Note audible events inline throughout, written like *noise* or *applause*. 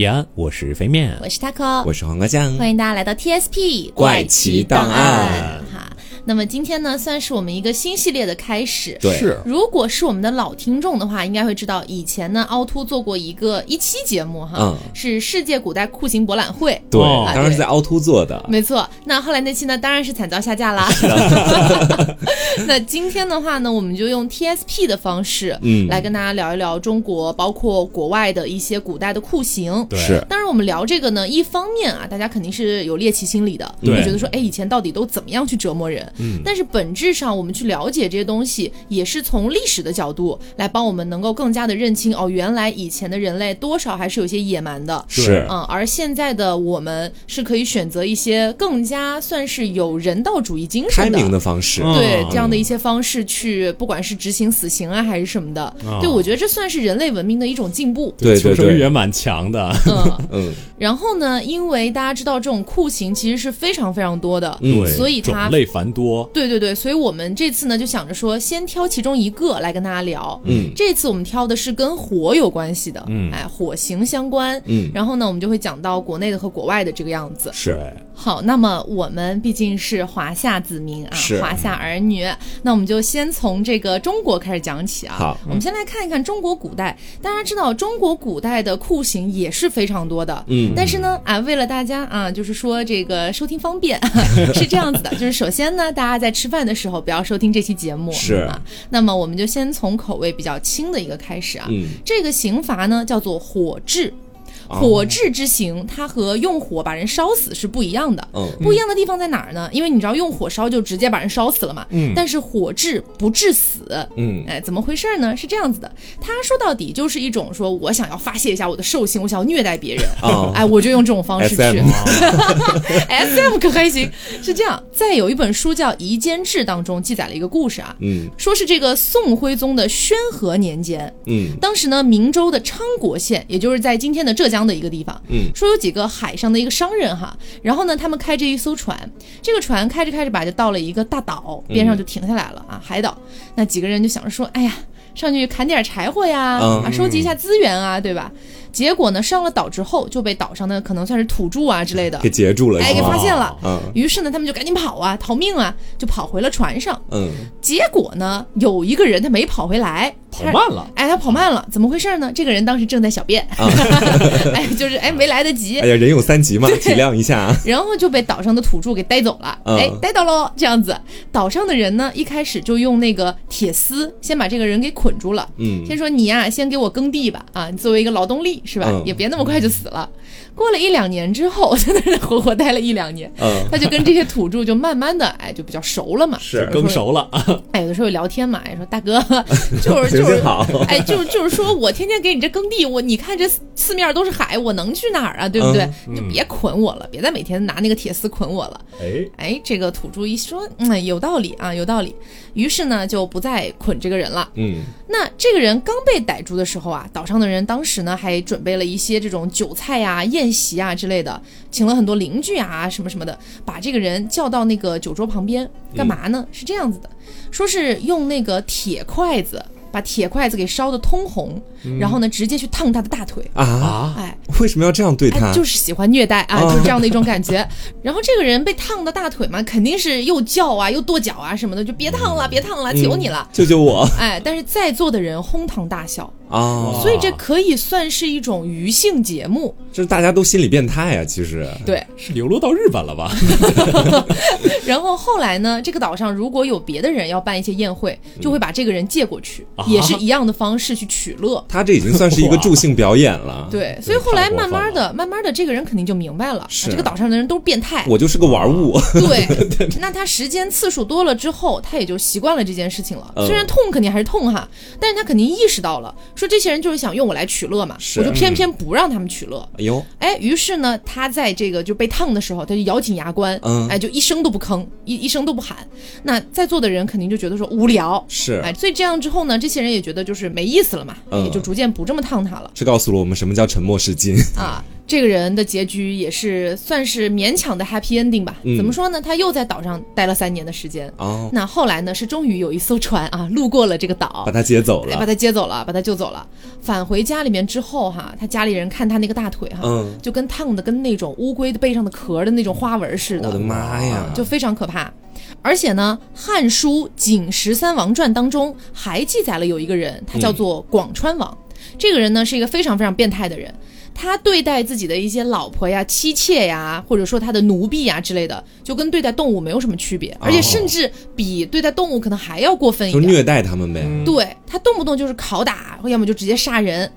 延安，我是飞面，我是 taco，我是黄瓜酱，欢迎大家来到 TSP 怪奇档案。哈。那么今天呢，算是我们一个新系列的开始。对，是如果是我们的老听众的话，应该会知道，以前呢，凹凸做过一个一期节目哈，嗯是世界古代酷刑博览会。对，哦当然是在凹凸做的。没错，那后来那期呢，当然是惨遭下架啦。*laughs* 那今天的话呢，我们就用 TSP 的方式，嗯来跟大家聊一聊中国，包括国外的一些古代的酷刑。对是，当然，我们聊这个呢，一方面啊，大家肯定是有猎奇心理的，对会觉得说，哎，以前到底都怎么样去折磨人？嗯，但是本质上，我们去了解这些东西，也是从历史的角度来帮我们能够更加的认清，哦，原来以前的人类多少还是有些野蛮的。是，嗯，而现在的我们是可以选择一些更加算是有人道主义精神的。明的方式。嗯对这样的一些方式去，不管是执行死刑啊，还是什么的，啊对我觉得这算是人类文明的一种进步。对对对，求生欲也蛮强的。嗯，*laughs* 嗯然后呢，因为大家知道这种酷刑其实是非常非常多的，所以它种类繁多。对对对，所以我们这次呢就想着说，先挑其中一个来跟大家聊。嗯这次我们挑的是跟火有关系的，嗯哎，火刑相关。嗯，然后呢，我们就会讲到国内的和国外的这个样子。是，对好，那么我们毕竟是华夏子民啊，华夏儿女，那我们就先从这个中国开始讲起啊。好我们先来看一看中国古代。大家知道，中国古代的酷刑也是非常多的。嗯但是呢，啊，为了大家啊，就是说这个收听方便，*laughs* 是这样子的，就是首先呢，大家在吃饭的时候不要收听这期节目，是啊。那么我们就先从口味比较轻的一个开始啊。嗯这个刑罚呢叫做火炙。哦火炙之刑，它和用火把人烧死是不一样的。嗯不一样的地方在哪儿呢？因为你知道用火烧就直接把人烧死了嘛，嗯但是火炙不致死。嗯哎，怎么回事呢？是这样子的，他说到底就是一种说我想要发泄一下我的兽性，我想要虐待别人，*laughs* 哦哎，我就用这种方式去。S *laughs* M 可还行，是这样。在有一本书叫《夷坚志》当中记载了一个故事啊，嗯说是这个宋徽宗的宣和年间，嗯当时呢，明州的昌国县，也就是在今天的浙江的一个地方，嗯，说有几个海上的一个商人哈，然后呢，他们开着一艘船，这个船开着开着吧，就到了一个大岛边上就停下来了啊，海岛。那几个人就想着说，哎呀，上去砍点柴火呀，嗯啊，收集一下资源啊，对吧？结果呢，上了岛之后就被岛上的可能算是土著啊之类的给，截住了，哎，给发现了。嗯于是呢，他们就赶紧跑啊，逃命啊，就跑回了船上。嗯。结果呢，有一个人他没跑回来，跑慢了。哎，他跑慢了，怎么回事呢？这个人当时正在小便，*laughs* 哎，就是哎没来得及。哎，呀，人有三急嘛，体谅一下。然后就被岛上的土著给带走了，嗯。哎，带到喽，这样子。岛上的人呢，一开始就用那个铁丝先把这个人给捆住了，嗯。先说你呀、先给我耕地吧，啊，你作为一个劳动力是吧？嗯也别那么快就死了。过了一两年之后，在那儿活活待了一两年，嗯，他就跟这些土著就慢慢的哎就比较熟了嘛，是更熟了，哎，有的时候聊天嘛，哎，说大哥，*laughs* 就是就是好，哎，就是就是说我天天给你这耕地，我你看这四四面都是海，我能去哪儿啊？对不对？你就别捆我了，别再每天拿那个铁丝捆我了。哎，哎，这个土著一说，嗯，有道理啊，有道理。于是呢，就不再捆这个人了。嗯那这个人刚被逮住的时候啊，岛上的人当时呢还准备了一些这种韭菜呀、宴席啊之类的，请了很多邻居啊什么什么的，把这个人叫到那个酒桌旁边，干嘛呢？是这样子的，说是用那个铁筷子把铁筷子给烧得通红，然后呢直接去烫他的大腿。啊，啊，哎，为什么要这样对他哎，？就是喜欢虐待啊，哦就是这样的一种感觉。然后这个人被烫的大腿嘛，肯定是又叫啊，又跺脚啊什么的，就别烫了，别烫了，求你了。救救我哎，但是在座的人哄堂大笑，啊！所以这可以算是一种娱性节目。这大家都心理变态啊，其实。对，是流落到日本了吧？*laughs* 然后后来呢，这个岛上如果有别的人要办一些宴会，就会把这个人借过去，啊也是一样的方式去取乐。他这已经算是一个助兴表演了。*laughs* 对，所以后来慢慢的、慢慢的，这个人肯定就明白了，是啊这个岛上的人都是变态。我就是个玩物。*laughs* 对，那他时间次数多了之后，他也就习惯了这件事情了。嗯虽然痛肯定还是痛哈，但是他肯定意识到了，说这些人就是想用我来取乐嘛，我就偏偏不让他们取乐。哎呦，哎，于是呢，他在这个就被烫的时候，他就咬紧牙关，嗯哎，就一声都不吭，一一声都不喊。那在座的人肯定就觉得说无聊，是哎，所以这样之后呢，这些人也觉得就是没意思了嘛，嗯也就逐渐不这么烫他了这告诉了我们什么叫沉默是金。啊。这个人的结局也是算是勉强的 happy ending 吧。嗯怎么说呢？他又在岛上待了三年的时间。哦，那后来呢？是终于有一艘船啊，路过了这个岛把，他接走了把。他接走了，把他救走了。返回家里面之后哈，他家里人看他那个大腿哈，嗯，就跟烫的跟那种乌龟的背上的壳的那种花纹似的，我的妈呀！就非常可怕。而且呢，《汉书·景十三王传》当中还记载了有一个人，他叫做广川王。这个人呢是一个非常非常变态的人，他对待自己的一些老婆呀、妻妾呀，或者说他的奴婢呀之类的，就跟对待动物没有什么区别，而且甚至比对待动物可能还要过分一点。就虐待他们呗。对他动不动就是拷打，要么就直接杀人。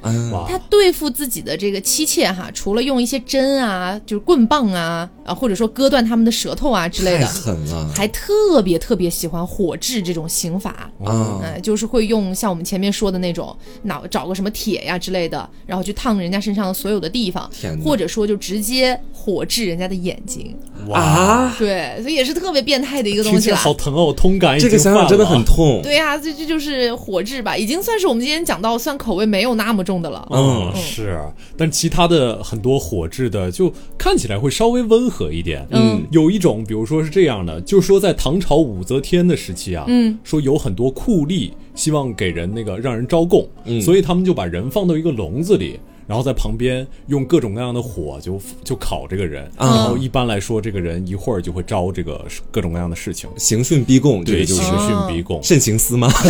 他对付自己的这个妻妾哈，除了用一些针啊，就是棍棒啊，啊，或者说割断他们的舌头啊之类太的，狠了还特别特别喜欢火炙这种刑法。啊！嗯，就是会用像我们前面说的那种脑找个什么铁呀之类的，然后去烫人家身上的所有的地方或者说就直接火炙人家的眼睛。哇，对，所以也是特别变态的一个东西啦。听起来好疼哦，我痛感已这经个想想真的很痛。对呀、这这就是火炙吧，已经算是我们今天讲到算口味没有那么重的了。嗯，嗯是，但其他的很多火炙的就看起来会稍微温和一点。嗯有一种，比如说是这样的，就是说在唐朝武则天的时期啊，嗯，说有很多酷吏希望给人那个让人招供，嗯所以他们就把人放到一个笼子里。然后在旁边用各种各样的火就就烤这个人，啊。然后一般来说，这个人一会儿就会招这个各种各样的事情，刑讯逼供，这对，就是刑讯逼供，慎刑司吗？*laughs*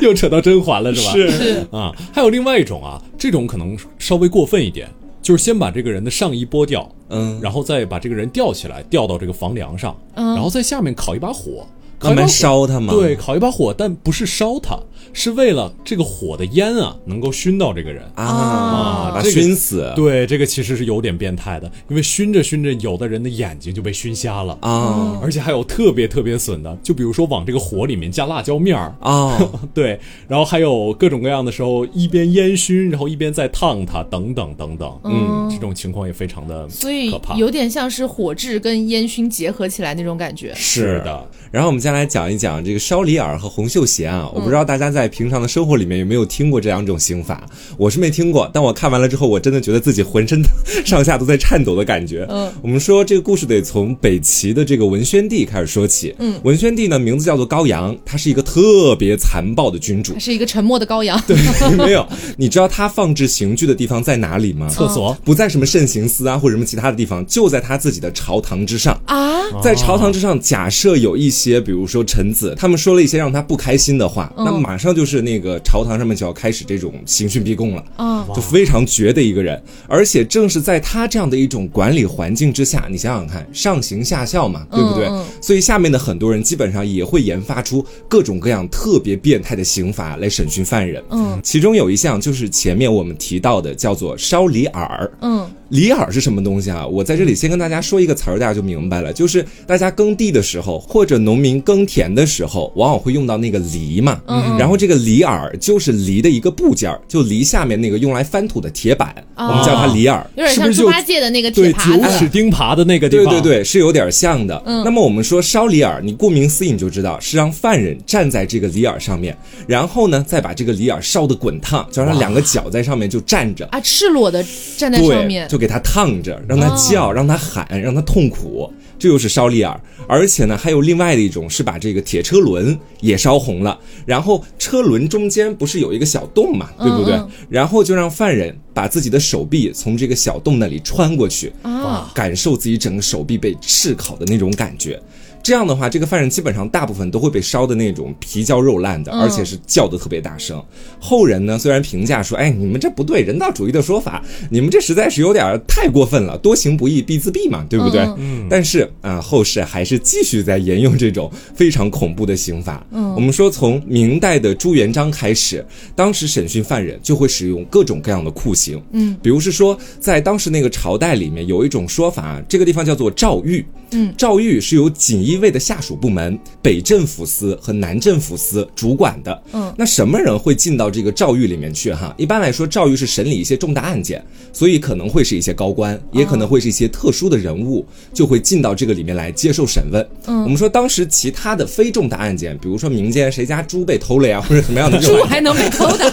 又扯到甄嬛了是吧？是。啊，还有另外一种啊，这种可能稍微过分一点，就是先把这个人的上衣剥掉，嗯，然后再把这个人吊起来，吊到这个房梁上，嗯。然后在下面烤一把火，烤慢慢一把火烧他吗。对，，烤一把火，但不是烧它，是为了这个火的烟啊能够熏到这个人。啊，把他这个熏死对，这个其实是有点变态的，因为熏着熏着，有的人的眼睛就被熏瞎了。啊而且还有特别特别损的，就比如说往这个火里面加辣椒面儿，啊！*laughs* 对，然后还有各种各样的时候，一边烟熏，然后一边在烫它，等等等等，嗯，这种情况也非常的所以可怕。有点像是火炙跟烟熏结合起来那种感觉。是的。然后我们再来讲一讲这个烧里耳和红袖鞋啊，我不知道大家在平常的生活里面有没有听过这两种刑法，我是没听过，但我看完了之后，我真的觉得自己浑身 *laughs* 上下都在颤抖的感觉。嗯，我们说这个故事得从北齐的这个文宣帝开始说起。嗯，文宣帝呢名字叫做高阳，他是一个特别残暴的君主他。是一个沉默的羔羊。对，*laughs* 没有，你知道他放置刑具的地方在哪里吗？厕所嗯不在什么慎刑司啊或者什么其他的地方，就在他自己的朝堂之上。啊，在朝堂之上，假设有一些，比如说臣子，他们说了一些让他不开心的话，嗯那马上就是那个朝堂上面就要开始这种刑讯逼供了。啊，就非常绝的一个人，而且正是在他这样的一种管理环境之下，你想想看，上行下效嘛，对不对？嗯嗯所以下面的很多人基本上也会研发出各种各样特别变态的刑罚来审讯犯人。嗯，其中有一项就是前面我们提到的，叫做烧里耳。嗯，里耳是什么东西啊？我在这里先跟大家说一个词儿，大家就明白了。就是大家耕地的时候，或者农民耕田的时候，往往会用到那个犁嘛。嗯然后这个犁耳就是犁的一个部件儿，就犁下面那个用来翻土的铁板，哦我们叫它犁耳。有点是不是猪八戒的那个对九铁耙子。齿钉耙的那个地方，对对对，是有点像的。嗯那么我们说烧里耳，你顾名思义你就知道是让犯人站在这个里耳上面，然后呢再把这个里耳烧得滚烫，就让他两个脚在上面就站着。啊，赤裸的站在上，面，就给他烫着，让他叫，让他喊，让他痛苦，这又是烧立耳。而且呢，还有另外的一种是把这个铁车轮也烧红了，然后车轮中间不是有一个小洞嘛，对不对？嗯嗯然后就让犯人把自己的手臂从这个小洞那里穿过去，啊，感受自己整个手臂被炙烤的那种感觉。这样的话，这个犯人基本上大部分都会被烧的那种皮焦肉烂的，嗯而且是叫的特别大声。后人呢虽然评价说，哎，你们这不对，人道主义的说法，你们这实在是有点太过分了，多行不义必自毙嘛，对不对？嗯但是啊、后世还是继续在沿用这种非常恐怖的刑法。嗯，我们说从明代的朱元璋开始，当时审讯犯人就会使用各种各样的酷刑。嗯，比如是说，在当时那个朝代里面有一种说法，这个地方叫做诏狱。嗯，诏狱是由锦衣卫的下属部门北镇抚司和南镇抚司主管的。嗯，那什么人会进到这个诏狱里面去？哈，一般来说，诏狱是审理一些重大案件，所以可能会是一些高官，也可能会是一些特殊的人物，就会进到这个里面来接受审问。嗯我们说当时其他的非重大案件，比如说民间谁家猪被偷了呀，*laughs* 或者什么样的这种猪还能被偷的，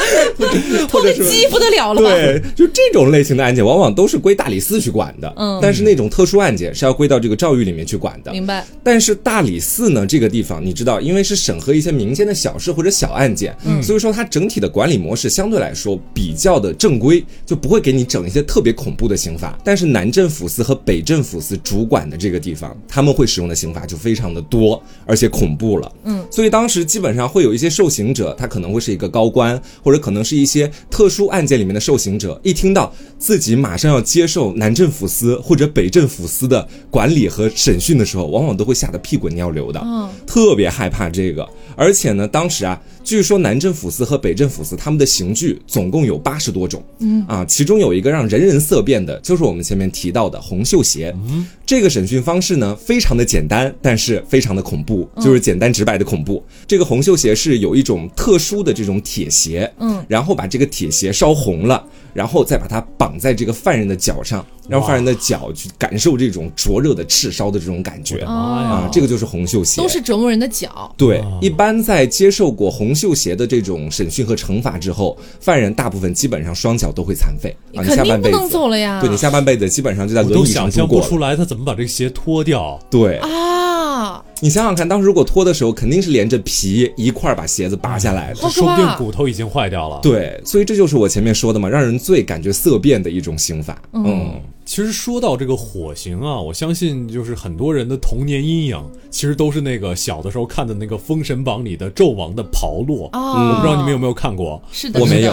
*laughs* 或者是鸡不得了了吧？对，就这种类型的案件，往往都是归大理寺去管的。嗯但是那种特殊案件是要归到这个诏狱里面去管的。明白。但是大理寺呢，这个地方你知道，因为是审核一些民间的小事或者小案件，嗯所以说它整体的管理模式相对来说比较的正规，就不会给你整一些特别恐怖的刑法。但是南镇抚司和北镇抚司主管的这个地方，他们会使用的刑法就非常的多，而且恐怖了。嗯，所以当时基本上会有一些受刑者，他可能会是一个高官，或者可能是一些特殊案件里面的受刑者，一听到自己马上要接受南镇抚司或者北镇抚司的管理和审讯的时候，往往都会吓得屁滚尿流的，嗯特别害怕这个。而且呢，当时啊，据说南镇抚司和北镇抚司他们的刑具总共有八十多种，嗯。啊，其中有一个让人人色变的，就是我们前面提到的红袖鞋。嗯。这个审讯方式呢，非常的简单，但是非常的恐怖，就是简单直白的恐怖。这个红袖鞋是有一种特殊的这种铁鞋，嗯，然后把这个铁鞋烧红了，然后再把它绑在这个犯人的脚上，让犯人的脚去感受这种灼热的赤烧的这种感觉。啊，这个就是红袖鞋，都是折磨人的脚。对啊，一般在接受过红袖鞋的这种审讯和惩罚之后，犯人大部分基本上双脚都会残废啊，你下半辈子能走了呀。对你下半辈子基本上就在都轮椅上想象度过了。不出来他怎么把这个鞋脱掉。对啊，你想想看，当时如果脱的时候，肯定是连着皮一块儿把鞋子拔下来的。说不定骨头已经坏掉了。对，所以这就是我前面说的嘛，让人最感觉色变的一种刑法。嗯，其实说到这个火刑啊，我相信就是很多人的童年阴影，其实都是那个小的时候看的那个《封神榜》里的纣王的炮烙。啊，我不知道你们有没有看过，是的，我没有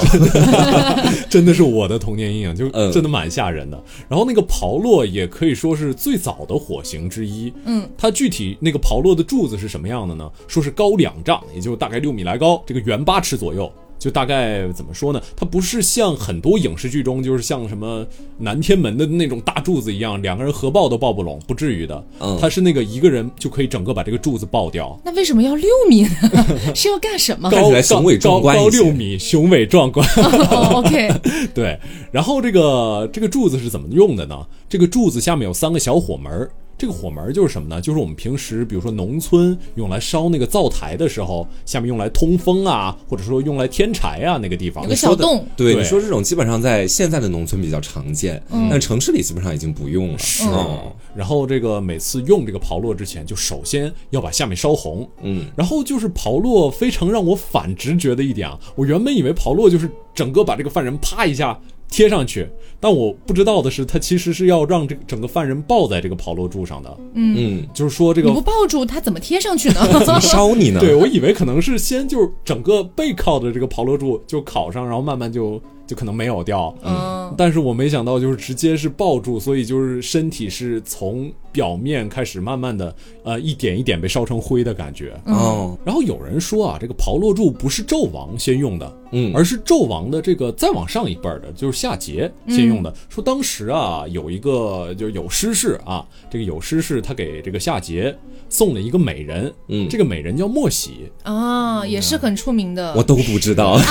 *laughs* 真的是我的童年阴影，就嗯真的蛮吓人的。然后那个炮烙也可以说是最早的火刑之一。嗯，它具体那个炮烙的柱子是什么样的呢？说是高两丈，也就大概六米来高，这个圆八尺左右。就大概怎么说呢？它不是像很多影视剧中，就是像什么南天门的那种大柱子一样，两个人合抱都抱不拢，不至于的。嗯它是那个一个人就可以整个把这个柱子抱掉。那为什么要六米呢？*laughs* 是要干什么？高起来雄伟壮观高高一些六米，雄伟壮观。哦，OK，*laughs* 对，然后这个这个柱子是怎么用的呢？这个柱子下面有三个小火门儿，这个火门儿就是什么呢？就是我们平时比如说农村用来烧那个灶台的时候，下面用来通风啊，或者说用来添柴啊那个地方有个。小洞，对，你说这种基本上在现在的农村比较常见，但城市里基本上已经不用了。是嗯然后这个每次用这个刨落之前，就首先要把下面烧红，嗯，然后就是刨落非常让我反直觉的一点啊，我原本以为刨落就是整个把这个犯人啪一下贴上去，但我不知道的是，他其实是要让这整个犯人抱在这个炮烙柱上的，嗯，就是说这个你不抱住他怎么贴上去呢？*laughs* 怎么烧你呢？对，我以为可能是先就是整个背靠着这个炮烙柱就烤上，然后慢慢就就可能没有掉。嗯，但是我没想到就是直接是抱住，所以就是身体是从表面开始慢慢的呃一点一点被烧成灰的感觉。哦，然后有人说啊，这个炮烙柱不是纣王先用的，嗯而是纣王的这个再往上一辈儿的，就是夏桀先用的。说当时啊，有一个就是有诗士啊，这个有诗士他给这个夏桀送了一个美人，嗯这个美人叫莫喜，啊，也是很出名的。我都不知道。*laughs*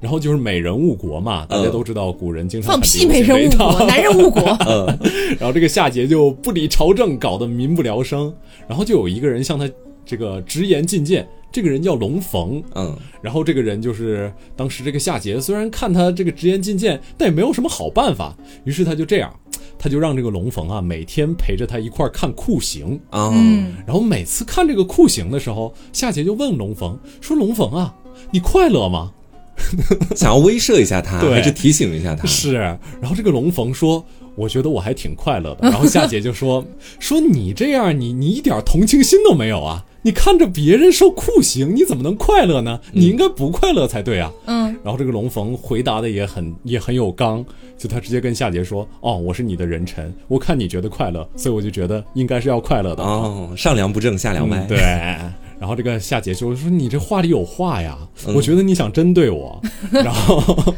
然后就是美人误国嘛，大家嗯都知道古人经常放屁，美人误国，男人误国。*laughs* *laughs* 然后这个夏桀就不理朝政，搞得民不聊生。然后就有一个人向他这个直言进谏，这个人叫龙逢。嗯，然后这个人就是当时这个夏桀，虽然看他这个直言进谏，但也没有什么好办法。于是他就这样，他就让这个龙逢啊每天陪着他一块儿看酷刑。啊，嗯，然后每次看这个酷刑的时候，夏桀就问龙逢说：“龙逢啊，你快乐吗？”想要威慑一下他，*laughs* 对还是提醒一下他？是，然后这个龙逢说：“我觉得我还挺快乐的。”然后夏姐就说：“ *laughs* 说你这样，你你一点同情心都没有啊！你看着别人受酷刑，你怎么能快乐呢？你应该不快乐才对啊！”嗯，然后这个龙逢回答的也很也很有刚，就他直接跟夏桀说：“哦，我是你的人臣，我看你觉得快乐，所以我就觉得应该是要快乐的。”哦，上梁不正下梁歪。嗯对。然后这个夏桀就说：“你这话里有话呀，嗯我觉得你想针对我。*laughs* 然后，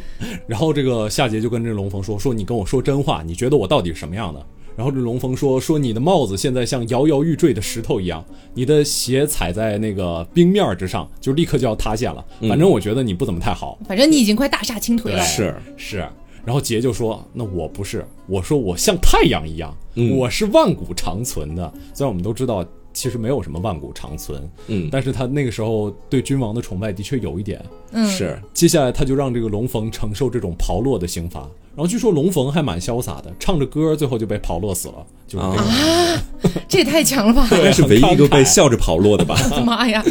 然后这个夏桀就跟这龙逢说：“说你跟我说真话，你觉得我到底是什么样的？”然后这龙逢说：“说你的帽子现在像摇摇欲坠的石头一样，你的鞋踩在那个冰面之上，就立刻就要塌陷了。反正我觉得你不怎么太好。反正你已经快大厦倾颓了。是，是，然后桀就说：“那我不是，我说我像太阳一样，嗯我是万古长存的。虽然我们都知道其实没有什么万古长存，嗯，但是他那个时候对君王的崇拜的确有一点。嗯，是接下来他就让这个龙逢承受这种刨落的刑罚，然后据说龙逢还蛮潇洒的，唱着歌最后就被刨落死了，就是这个。啊 *laughs* 这也太强了吧！*laughs* 应该是唯一一个被笑着刨落的吧？我 *laughs* 的妈呀！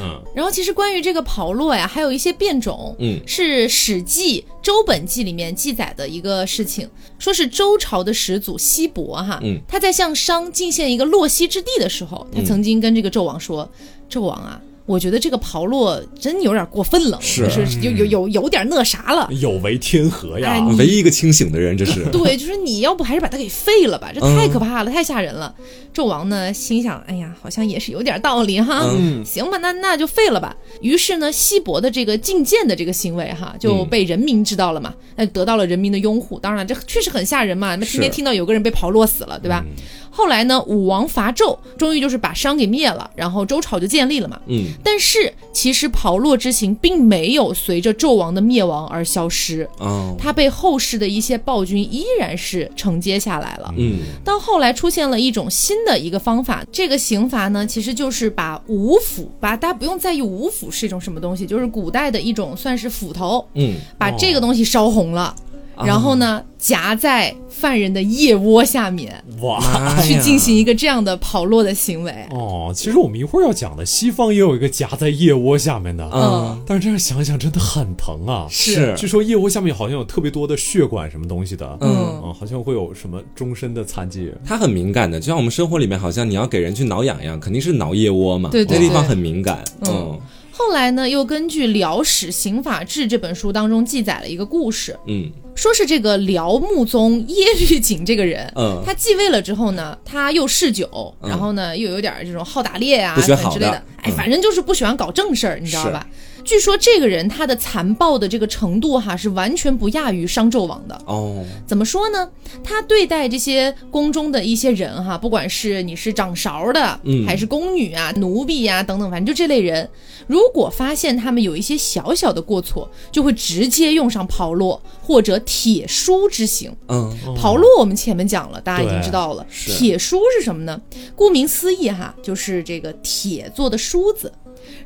嗯，然后其实关于这个炮烙呀，还有一些变种，嗯。是《史记·周本纪》里面记载的一个事情，说是周朝的始祖西伯哈，嗯。他在向商进献一个洛西之地的时候，他曾经跟这个纣王说：“纣王啊。”我觉得这个炮烙真有点过分了，是就是有有有有点那啥了。有违天和呀唯一一个清醒的人，这是。*laughs* 对，就是你要不还是把他给废了吧，这嗯太可怕了，太吓人了。纣王呢心想，哎呀，好像也是有点道理哈，嗯行吧，那那就废了吧。于是呢，西伯的这个进谏的这个行为哈，就被人民知道了嘛，那、得到了人民的拥护。当然，这确实很吓人嘛，那天天听到有个人被炮烙死了，对吧？后来呢，武王伐纣，终于就是把商给灭了，然后周朝就建立了嘛。嗯，但是其实炮烙之刑并没有随着纣王的灭亡而消失，哦，它被后世的一些暴君依然是承接下来了。嗯。到后来出现了一种新的一个方法，这个刑罚呢，其实就是把五斧，把大家不用在意五斧是一种什么东西，就是古代的一种算是斧头，嗯，把这个东西烧红了，哦然后呢夹在犯人的腋窝下面，哇。去进行一个这样的跑落的行为。哦，其实我们一会儿要讲的，西方也有一个夹在腋窝下面的，嗯，但是这样想想真的很疼啊。是。据说腋窝下面好像有特别多的血管什么东西的，嗯。好像会有什么终身的残疾。它很敏感的，就像我们生活里面，好像你要给人去挠痒痒，肯定是挠腋窝嘛，对对对那地方很敏感，嗯。嗯。后来呢，又根据《辽史刑法志》这本书当中记载了一个故事，嗯说是这个辽穆宗耶律璟这个人，嗯。他继位了之后呢，他又嗜酒，嗯。然后呢又有点这种好打猎啊之类的，哎，嗯反正就是不喜欢搞正事儿，你知道吧？据说这个人他的残暴的这个程度哈是完全不亚于商纣王的。哦，怎么说呢？他对待这些宫中的一些人哈，不管是你是掌勺的，嗯还是宫女啊、奴婢呀、等等，反正就这类人，如果发现他们有一些小小的过错，就会直接用上炮烙或者铁梳之刑。嗯炮烙我们前面讲了，大家已经知道了。铁梳是什么呢？顾名思义哈，就是这个铁做的梳子。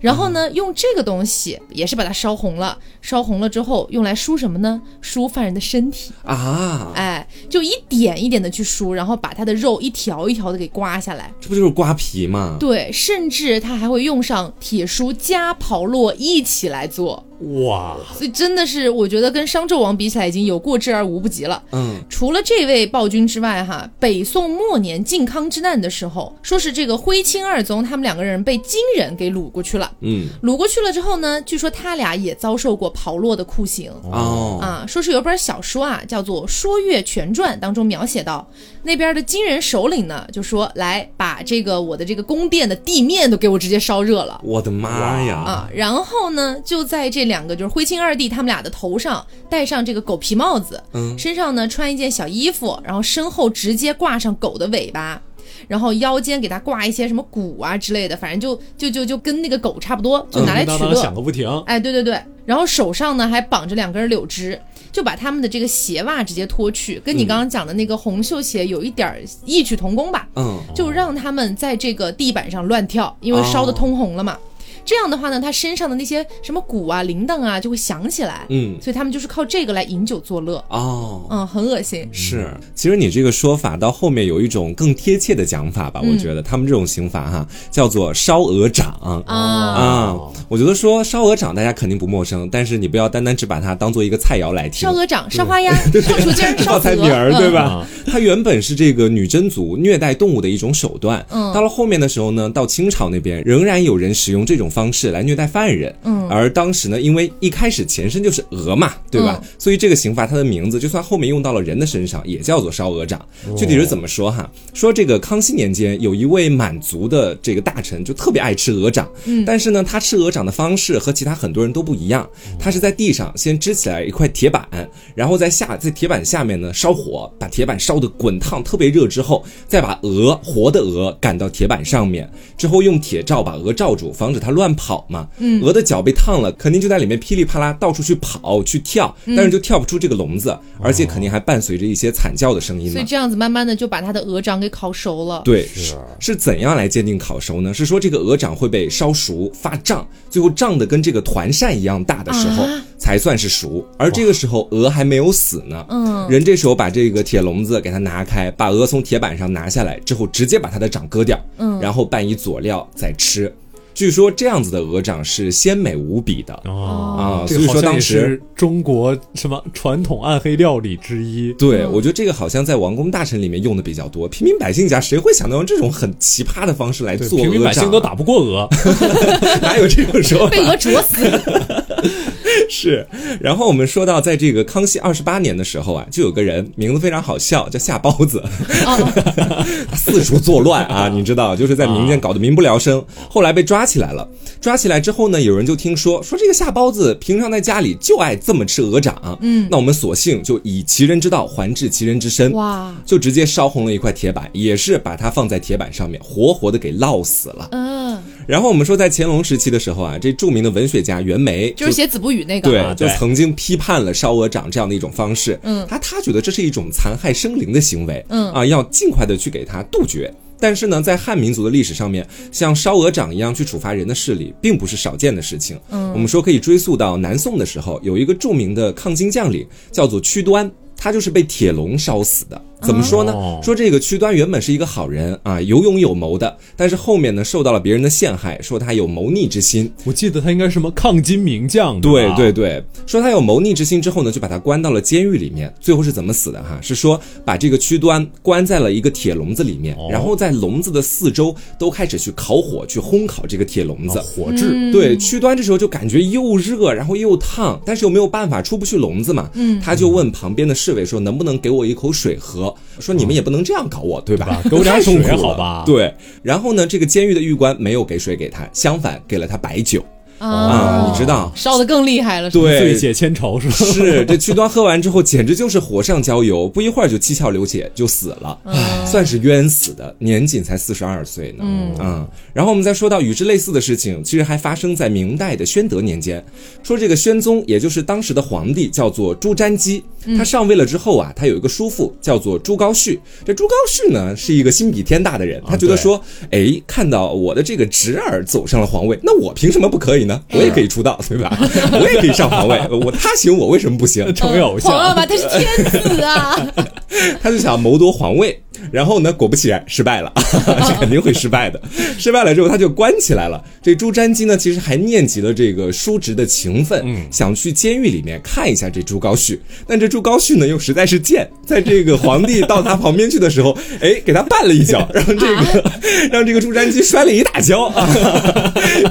然后呢，用这个东西也是把它烧红了，烧红了之后用来梳什么呢？梳犯人的身体，啊，哎，就一点一点的去梳，然后把他的肉一条一条的给刮下来。这不就是刮皮吗？对，甚至他还会用上铁梳加刨落一起来做，哇，所以真的是我觉得跟商纣王比起来已经有过之而无不及了。嗯除了这位暴君之外，哈，北宋末年靖康之难的时候，说是这个徽钦二宗他们两个人被金人给掳过去了。嗯掳过去了之后呢，据说他俩也遭受过炮烙的酷刑。哦啊，说是有本小说啊，叫做《说岳全传》，当中描写到那边的金人首领呢，就说来把这个我的这个宫殿的地面都给我直接烧热了。我的妈呀！啊，然后呢，就在这两个就是徽钦二帝他们俩的头上戴上这个狗皮帽子，嗯身上呢穿一件小衣服，然后身后直接挂上狗的尾巴，然后腰间给它挂一些什么鼓啊之类的，反正就就就就跟那个狗差不多，就拿来取乐。响个不停。哎，对对对，然后手上呢还绑着两根柳枝，就把他们的这个鞋袜直接脱去，跟你刚刚讲的那个红袖鞋有一点儿异曲同工吧。嗯就让他们在这个地板上乱跳，因为烧的通红了嘛。这样的话呢，他身上的那些什么鼓啊、铃铛啊就会响起来，嗯所以他们就是靠这个来饮酒作乐。哦。嗯，很恶心。是，其实你这个说法到后面有一种更贴切的讲法吧？嗯我觉得他们这种刑罚哈，叫做烧鹅掌啊啊。我觉得说烧鹅掌大家肯定不陌生，但是你不要单单只把它当做一个菜肴来听烧。鹅掌、烧花鸭、烧雏鸡儿、*laughs* 烧报菜鹅名儿对？吧啊？它原本是这个女真族虐待动物的一种手段。嗯到了后面的时候呢，到清朝那边仍然有人使用这种方式来虐待犯人。嗯而当时呢，因为一开始前身就是鹅嘛，对吧？嗯所以这个刑罚它的名字，就算后面用到了人的身上，也叫做烧鹅掌。具体是怎么说哈？说这个康熙年间有一位满族的这个大臣，就特别爱吃鹅掌。嗯但是呢，他吃鹅掌的方式和其他很多人都不一样。他是在地上先支起来一块铁板，然后在下在铁板下面呢烧火，把铁板烧得滚烫，特别热之后，再把鹅活的鹅赶到铁板上面，之后用铁罩把鹅罩住，防止它乱乱跑嘛，嗯，鹅的脚被烫了，肯定就在里面噼里啪啦到处去跑去跳，但是就跳不出这个笼子，而且肯定还伴随着一些惨叫的声音嘛。所以这样子慢慢的就把它的鹅掌给烤熟了。对，是是怎样来鉴定烤熟呢？是说这个鹅掌会被烧熟发胀，最后胀的跟这个团扇一样大的时候。啊才算是熟，而这个时候鹅还没有死呢。嗯，人这时候把这个铁笼子给它拿开，把鹅从铁板上拿下来之后，直接把它的掌割掉，嗯，然后拌以佐料再吃。据说这样子的鹅掌是鲜美无比的哦啊，所以说当时中国什么传统暗黑料理之一。对，我觉得这个好像在王公大臣里面用的比较多，平民百姓家谁会想到用这种很奇葩的方式来对，做平民？百姓都打不过鹅，*laughs* *laughs* 哪有这种说法？被鹅啄死。*laughs* *laughs* 是，然后我们说到，在这个康熙二十八年的时候啊，就有个人名字非常好笑，叫夏包子，哦，*laughs* 四处作乱啊，你知道，就是在民间搞得民不聊生。后来被抓起来了，抓起来之后呢，有人就听说说这个夏包子平常在家里就爱这么吃鹅掌，嗯，那我们索性就以其人之道还治其人之身，哇，就直接烧红了一块铁板，也是把它放在铁板上面，活活的给烙死了。嗯，然后我们说，在乾隆时期的时候啊，这著名的文学家袁枚就是写子不语那个。对，就曾经批判了烧鹅掌这样的一种方式。嗯，他他觉得这是一种残害生灵的行为。嗯啊，要尽快的去给他杜绝。但是呢，在汉民族的历史上面，像烧鹅掌一样去处罚人的事例，并不是少见的事情。嗯，我们说可以追溯到南宋的时候，有一个著名的抗金将领叫做屈端。他就是被铁笼烧死的。怎么说呢？哦说这个屈端原本是一个好人啊，有勇有谋的，但是后面呢受到了别人的陷害，说他有谋逆之心。我记得他应该是什么抗金名将，对对对，说他有谋逆之心之后呢，就把他关到了监狱里面。最后是怎么死的哈？是说把这个屈端关在了一个铁笼子里面，哦然后在笼子的四周都开始去烤火，去烘烤这个铁笼子。啊火炙，对，屈端这时候就感觉又热，然后又烫，但是又没有办法出不去笼子嘛。嗯，他就问旁边的侍卫说：“能不能给我一口水喝？”说你们也不能这样搞我，对吧？给我点水好吧 *laughs* 对。然后呢，这个监狱的狱官没有给水给他，相反给了他白酒啊，你知道。烧的更厉害了，对，醉解千愁是吧？是这屈端喝完之后，简直就是火上浇油，不一会儿就七窍流血就死了，算是冤死的，年仅才四十二岁呢。嗯然后我们再说到与之类似的事情，其实还发生在明代的宣德年间。说这个宣宗，也就是当时的皇帝，叫做朱瞻基。他上位了之后啊，他有一个叔父叫做朱高煦。这朱高煦呢，是一个心比天大的人，他觉得说，哎，看到我的这个侄儿走上了皇位，那我凭什么不可以呢？我也可以出道，对吧？*laughs* 我也可以上皇位，我他行，我为什么不行？*laughs* 成为偶像，他是天子啊，*laughs* 他就想谋夺皇位，然后呢，果不其然失败了，*laughs* 这肯定会失败的。失败了之后，他就关起来了。这朱瞻基呢，其实还念及了这个叔侄的情分，嗯想去监狱里面看一下这朱高煦。但这朱高煦呢，又实在是贱，在这个皇帝到他旁边去的时候，*laughs* 哎，给他绊了一脚，*laughs* 让这个让这个朱瞻基摔了一大跤，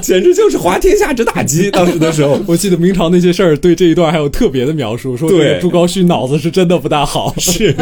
简直就是滑天下之大稽。当时的时候，我记得明朝那些事儿对这一段还有特别的描述，说这对个朱高煦脑子是真的不大好。是，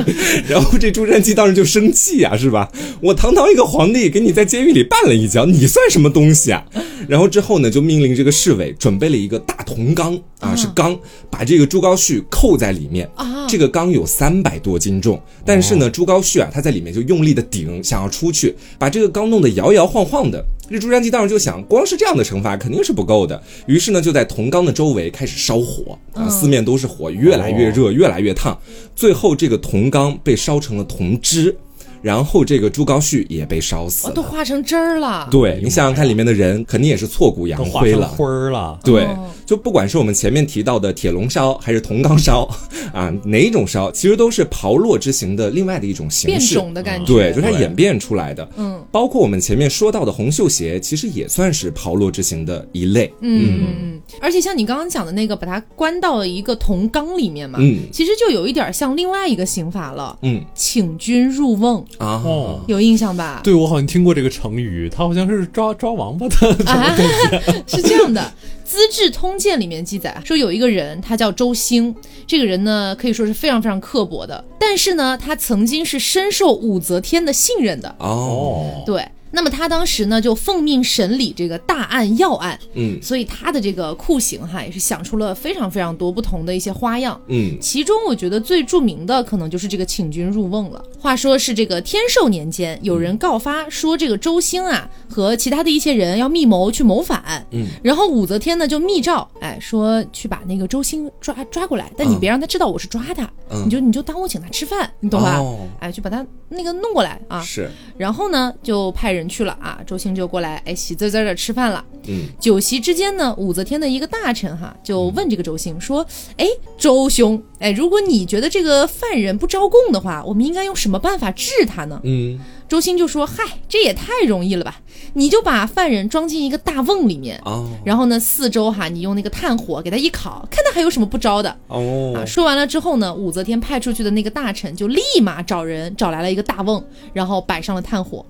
然后这朱瞻基当时就生气啊，是吧？我堂堂一个皇帝，给你在监狱里绊了一跤，你算什么东西啊？然后之后呢，就命令这个侍卫准备了一个大铜缸啊，是缸，把这个朱高煦扣在里面。啊这个缸有三百多斤重，但是呢，朱高煦啊，他在里面就用力的顶，想要出去，把这个缸弄得摇摇晃晃的。这朱瞻基当时就想，光是这样的惩罚肯定是不够的，于是呢，就在铜缸的周围开始烧火啊，四面都是火，越来越热，越来越烫，最后这个铜缸被烧成了铜汁，然后这个朱高煦也被烧死了都。化成汁儿了。对你想想看，里面的人肯定也是挫骨扬灰了。灰儿了，对哦，就不管是我们前面提到的铁笼烧，还是铜缸烧，啊，哪一种烧，其实都是炮烙之刑的另外的一种形式变。种的感觉。对，就是它演变出来的。嗯包括我们前面说到的红绣鞋，其实也算是炮烙之刑的一类。嗯嗯嗯，而且像你刚刚讲的那个，把它关到了一个铜缸里面嘛，嗯其实就有一点像另外一个刑法了，嗯请君入瓮，啊，哦。有印象吧？对我好像听过这个成语，它好像是抓抓王八的。*laughs* 啊，*laughs* 是这样的，《资治通鉴》里面记载说有一个人，他叫周兴，这个人呢可以说是非常非常刻薄的，但是呢，他曾经是深受武则天的信任的。哦，对，那么他当时呢就奉命审理这个大案要案，嗯。所以他的这个酷刑哈也是想出了非常非常多不同的一些花样。嗯。其中我觉得最著名的可能就是这个请君入瓮了。话说是这个天寿年间，有人告发说这个周兴啊和其他的一些人要密谋去谋反，嗯，然后武则天呢就密诏，哎说去把那个周兴抓抓过来，但你嗯别让他知道我是抓他，嗯你就你就当我请他吃饭，你懂吧？哦哎，就把他那个弄过来啊，是，然后呢就派人去了啊，周兴就过来，哎喜滋滋的吃饭了。嗯酒席之间呢，武则天的一个大臣哈就问这个周兴说：“哎，周兄，哎，如果你觉得这个犯人不招供的话，我们应该用什么办法治他呢嗯？”周兴就说：“嗨，这也太容易了吧！你就把犯人装进一个大瓮里面，哦然后呢，四周哈你用那个炭火给他一烤，看他还有什么不招的。”哦啊，说完了之后呢，武则天派出去的那个大臣就立马找人找来了一个大瓮，然后摆上了炭火，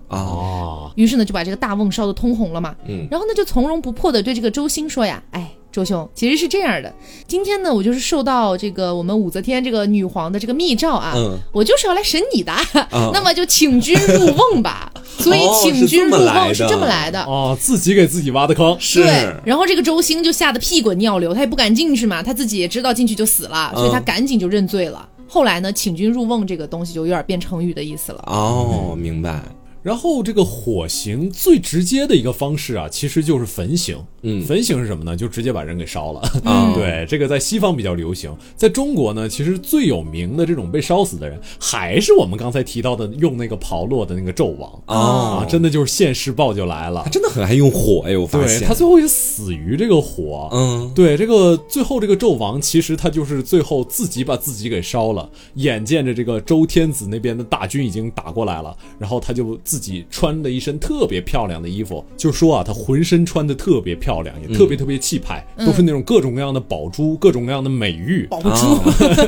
于是呢就把这个大瓮烧得通红了嘛。嗯然后呢就从容不迫的对这个周兴说呀，哎。周兄，其实是这样的，今天呢，我就是受到这个我们武则天这个女皇的这个密诏啊，嗯。我就是要来审你的，啊。*laughs* 那么就请君入瓮吧。*laughs* 所以哦请君入瓮是这么来的。哦，自己给自己挖的坑，是。对，然后这个周兴就吓得屁滚尿流，他也不敢进去嘛，他自己也知道进去就死了，所以他嗯赶紧就认罪了。后来呢，请君入瓮这个东西就有点变成语的意思了。哦，明白，然后这个火刑最直接的一个方式啊，其实就是焚刑。嗯焚刑是什么呢？就直接把人给烧了。啊 *laughs* 对，这个在西方比较流行，在中国呢，其实最有名的这种被烧死的人，还是我们刚才提到的用那个炮烙的那个纣王哦啊，真的就是现世报就来了他。真的很爱用火哎，我发对现他最后也死于这个火。嗯对，这个最后这个纣王，其实他就是最后自己把自己给烧了，眼见着这个周天子那边的大军已经打过来了，然后他就自己穿的一身特别漂亮的衣服，就说啊，他浑身穿的特别漂亮，也特别特别气派，都是那种各种各样的宝珠，各种各样的美玉。宝珠，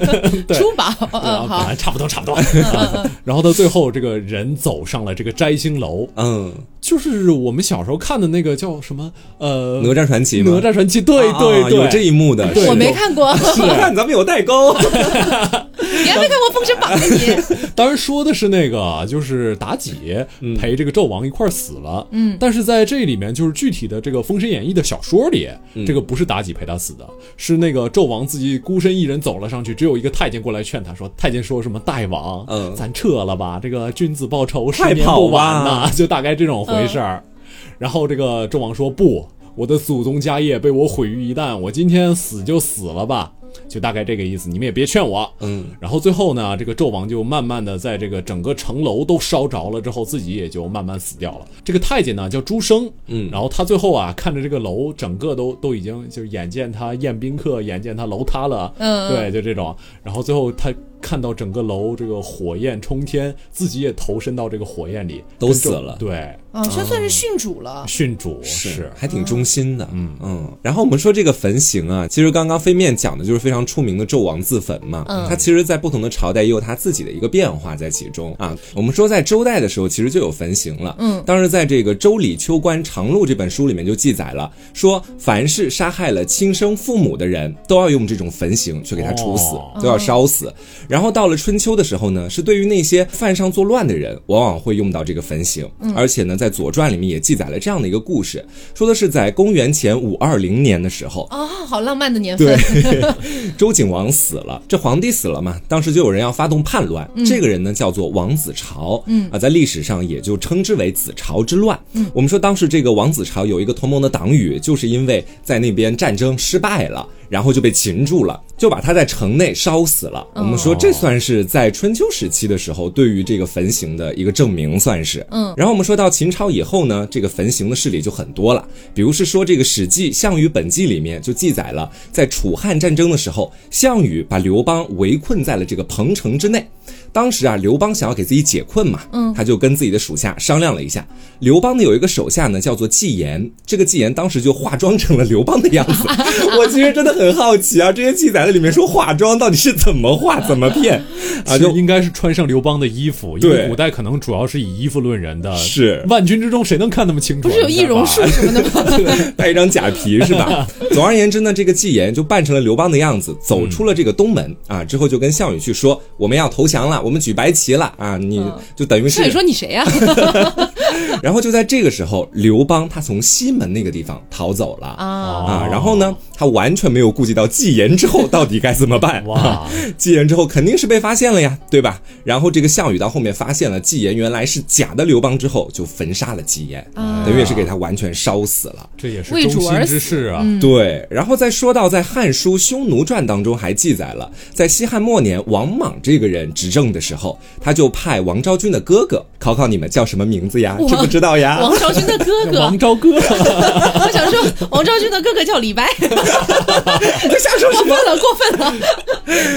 *laughs* 珠宝，啊，好，差不多差不多。啊 *laughs* 然后到最后，这个人走上了这个摘星楼，嗯，就是我们小时候看的那个叫什么呃哪吒传奇吗？哪吒传奇，对啊对对，有这一幕的，对 *laughs* 我没看过，看咱们有代沟，你还没看过《封神榜》呢你？*laughs* 当然说的是那个，就是妲己陪这个纣王一块儿死了。嗯，但是在这里面，就是具体的这个《封神演义》的小说里，这个不是妲己陪他死的，是那个纣王自己孤身一人走了上去，只有一个太监过来劝他说：“太监说什么大王，嗯咱撤了吧，这个君子报仇，十年不晚吧呐。*laughs* ”就大概这种回事儿。然后这个纣王说：“不，我的祖宗家业被我毁于一旦，我今天死就死了吧。”就大概这个意思，你们也别劝我。嗯，然后最后呢，这个纣王就慢慢的在这个整个城楼都烧着了之后，自己也就慢慢死掉了。这个太监呢叫朱生，嗯然后他最后啊看着这个楼整个都都已经就是眼见他宴宾客，眼见他楼塌了，嗯嗯对，就这种。然后最后他看到整个楼这个火焰冲天，自己也投身到这个火焰里，都死了对，啊，这算是殉主了。殉主是还挺忠心的，嗯嗯。然后我们说这个焚刑啊，其实刚刚飞面讲的就是非常出名的纣王自焚嘛，嗯他其实，在不同的朝代也有他自己的一个变化在其中啊。我们说在周代的时候，其实就有焚刑了，嗯，当时在这个《周礼秋官长录》这本书里面就记载了，说凡是杀害了亲生父母的人，都要用这种焚刑去给他处死，哦都要烧死。然后到了春秋的时候呢，是对于那些犯上作乱的人，往往会用到这个焚刑。而且呢，在《左传》里面也记载了这样的一个故事，说的是在公元前五二零年的时候，啊，好浪漫的年份对。，*laughs* 周景王死了，这皇帝死了嘛，当时就有人要发动叛乱，这个人呢叫做王子朝，嗯啊，在历史上也就称之为子朝之乱。嗯，我们说当时这个王子朝有一个同盟的党羽，就是因为在那边战争失败了。然后就被擒住了，就把他在城内烧死了。我们说这算是在春秋时期的时候对于这个焚刑的一个证明，算是。嗯，然后我们说到秦朝以后呢，这个焚刑的事例就很多了，比如是说这个《史记·项羽本纪》里面就记载了，在楚汉战争的时候，项羽把刘邦围困在了这个彭城之内。当时啊，刘邦想要给自己解困嘛，嗯，他就跟自己的属下商量了一下。刘邦呢有一个手下呢叫做纪言，这个纪言当时就化妆成了刘邦的样子。*laughs* 我其实真的很好奇啊，这些记载的里面说化妆到底是怎么化、怎么骗 *laughs* 啊？就应该是穿上刘邦的衣服，因为古代可能主要是以衣服论人的，是万军之中谁能看那么清楚？不是有易容术什么的吗？*laughs* 戴一张假皮是吧？总而言之呢，这个纪言就扮成了刘邦的样子，走出了这个东门啊，之后就跟项羽去说我们要投降了，我们举白旗了啊，你嗯就等于是少宇说你谁呀、*laughs* 然后就在这个时候，刘邦他从西门那个地方逃走了啊？啊，然后呢，他完全没有顾及到纪言之后到底该怎么办。哇，纪言之后肯定是被发现了呀，对吧？然后这个项羽到后面发现了纪言原来是假的刘邦之后，就焚杀了纪言，啊等于也是给他完全烧死了。这也是为中心主而死之事啊。对，然后再说到在《汉书·匈奴传》当中还记载了，在西汉末年，王莽这个人执政的时候，他就派王昭君的哥哥考考你们叫什么名字呀？知不知道呀？王昭君的哥哥王，昭哥，*laughs* 我想说王昭君的哥哥叫李白，你 *laughs* 在瞎说什么？过分了，过分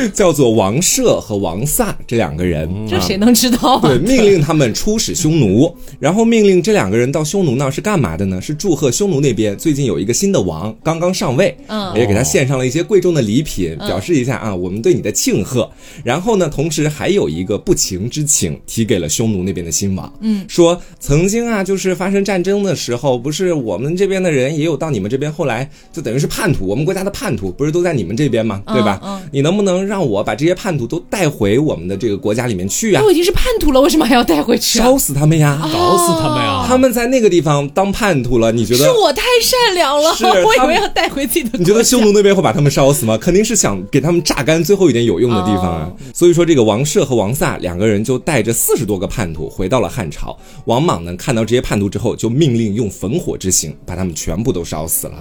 了，叫做王舍和王萨这两个人，啊这谁能知道啊？对，命令他们出使匈奴，然后命令这两个人到匈奴那儿是干嘛的呢？是祝贺匈奴那边最近有一个新的王刚刚上位，嗯也给他献上了一些贵重的礼品，表示一下啊，我们对你的庆贺。然后呢，同时还有一个不情之请提给了匈奴那边的新王，嗯，说曾经啊，就是发生战争的时候，不是我们这边的人也有到你们这边，后来就等于是叛徒，我们国家的叛徒不是都在你们这边吗？对吧？嗯你能不能让我把这些叛徒都带回我们的这个国家里面去啊？都已经是叛徒了，为什么还要带回去啊？烧死他们呀！搞死他们呀！他们在那个地方当叛徒了，你觉得？是我太善良了，是我以为要带回自己的。你觉得匈奴那边会把他们烧死吗？肯定是想给他们榨干最后一点有用的地方啊。所以说，这个王舍和王萨两个人就带着四十多个叛徒回到了汉朝。王莽呢，看到这些叛徒之后，就命令用焚火之刑把他们全部都烧死了。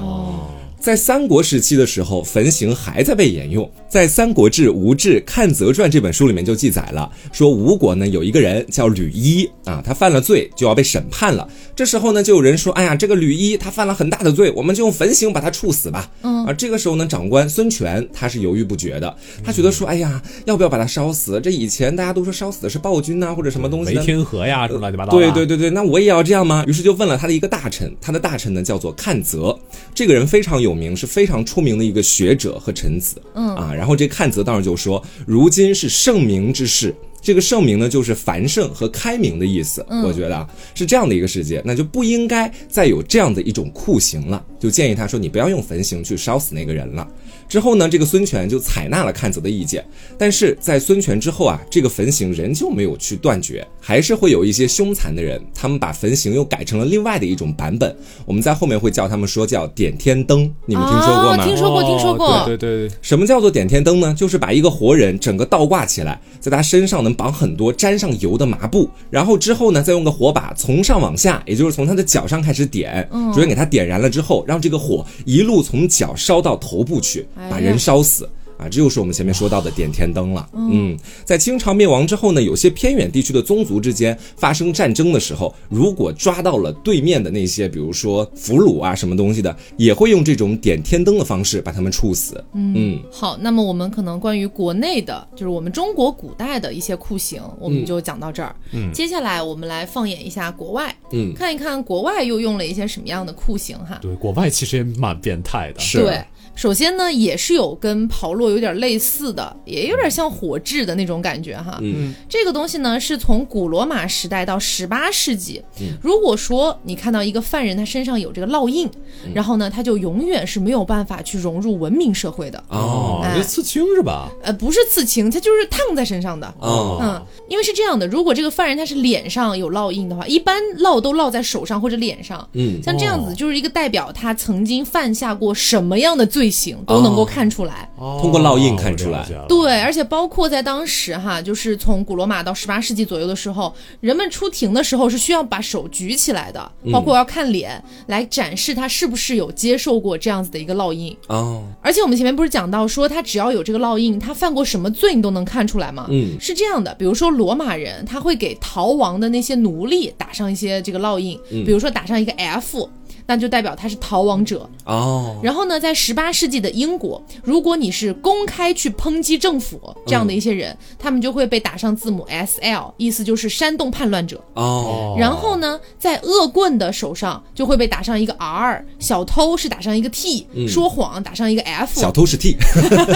在三国时期的时候，焚刑还在被沿用。在《三国志·吴志·看则传》这本书里面就记载了，说吴国呢有一个人叫吕一啊，他犯了罪就要被审判了。这时候呢，就有人说，哎呀，这个吕一他犯了很大的罪，我们就用焚刑把他处死吧。嗯啊，这个时候呢，长官孙权他是犹豫不决的，他觉得说，哎呀，要不要把他烧死？这以前大家都说烧死的是暴君呐、或者什么东西没。天河呀，什么乱七八糟。对对对对，那我也要这样吗？于是就问了他的一个大臣，他的大臣呢叫做看泽，这个人非常有名，是非常出名的一个学者和臣子。嗯啊，然后这看泽当时就说，如今是圣明之世。这个圣明呢，就是繁盛和开明的意思。我觉得啊，是这样的一个世界，那就不应该再有这样的一种酷刑了。就建议他说，你不要用焚刑去烧死那个人了。之后呢，这个孙权就采纳了看泽的意见，但是在孙权之后啊，这个焚刑仍旧没有去断绝，还是会有一些凶残的人，他们把焚刑又改成了另外的一种版本。我们在后面会叫他们说叫点天灯，你们听说过吗？哦听说过听说过对对对对，什么叫做点天灯呢？就是把一个活人整个倒挂起来，在他身上能绑很多沾上油的麻布，然后之后呢，再用个火把从上往下，也就是从他的脚上开始点，嗯、首先给他点燃了之后，让这个火一路从脚烧到头部去，把人烧死。啊，这又是我们前面说到的点天灯了。嗯，在清朝灭亡之后呢，有些偏远地区的宗族之间发生战争的时候，如果抓到了对面的那些，比如说俘虏啊什么东西的，也会用这种点天灯的方式把他们处死。嗯好，那么我们可能关于国内的，就是我们中国古代的一些酷刑，我们就讲到这儿。嗯，接下来我们来放眼一下国外，嗯，看一看国外又用了一些什么样的酷刑哈。对，国外其实也蛮变态的。是对，首先呢，也是有跟炮烙有点类似的，也有点像火炙的那种感觉哈。嗯，这个东西呢，是从古罗马时代到十八世纪。嗯如果说你看到一个犯人他身上有这个烙印，然后呢，他就永远是没有办法去融入文明社会的。哦哎这刺青是吧？呃，不是刺青，它就是烫在身上的。哦嗯，因为是这样的，如果这个犯人他是脸上有烙印的话，一般烙都烙在手上或者脸上。嗯像这样子哦就是一个代表他曾经犯下过什么样的罪行都能够看出来。通过烙印看出来对，而且包括在当时哈，就是从古罗马到十八世纪左右的时候，人们出庭的时候是需要把手举起来的，包括要看脸来展示他是不是有接受过这样子的一个烙印。哦，而且我们前面不是讲到说，他只要有这个烙印，他犯过什么罪你都能看出来吗？嗯是这样的，比如说罗马人他会给逃亡的那些奴隶打上一些这个烙印，比如说打上一个 F。那就代表他是逃亡者。哦，然后呢，在十八世纪的英国，如果你是公开去抨击政府这样的一些人，他们就会被打上字母 S L，意思就是煽动叛乱者。哦，然后呢，在恶棍的手上就会被打上一个 R，小偷是打上一个 T，、说谎打上一个 F，小偷是 T，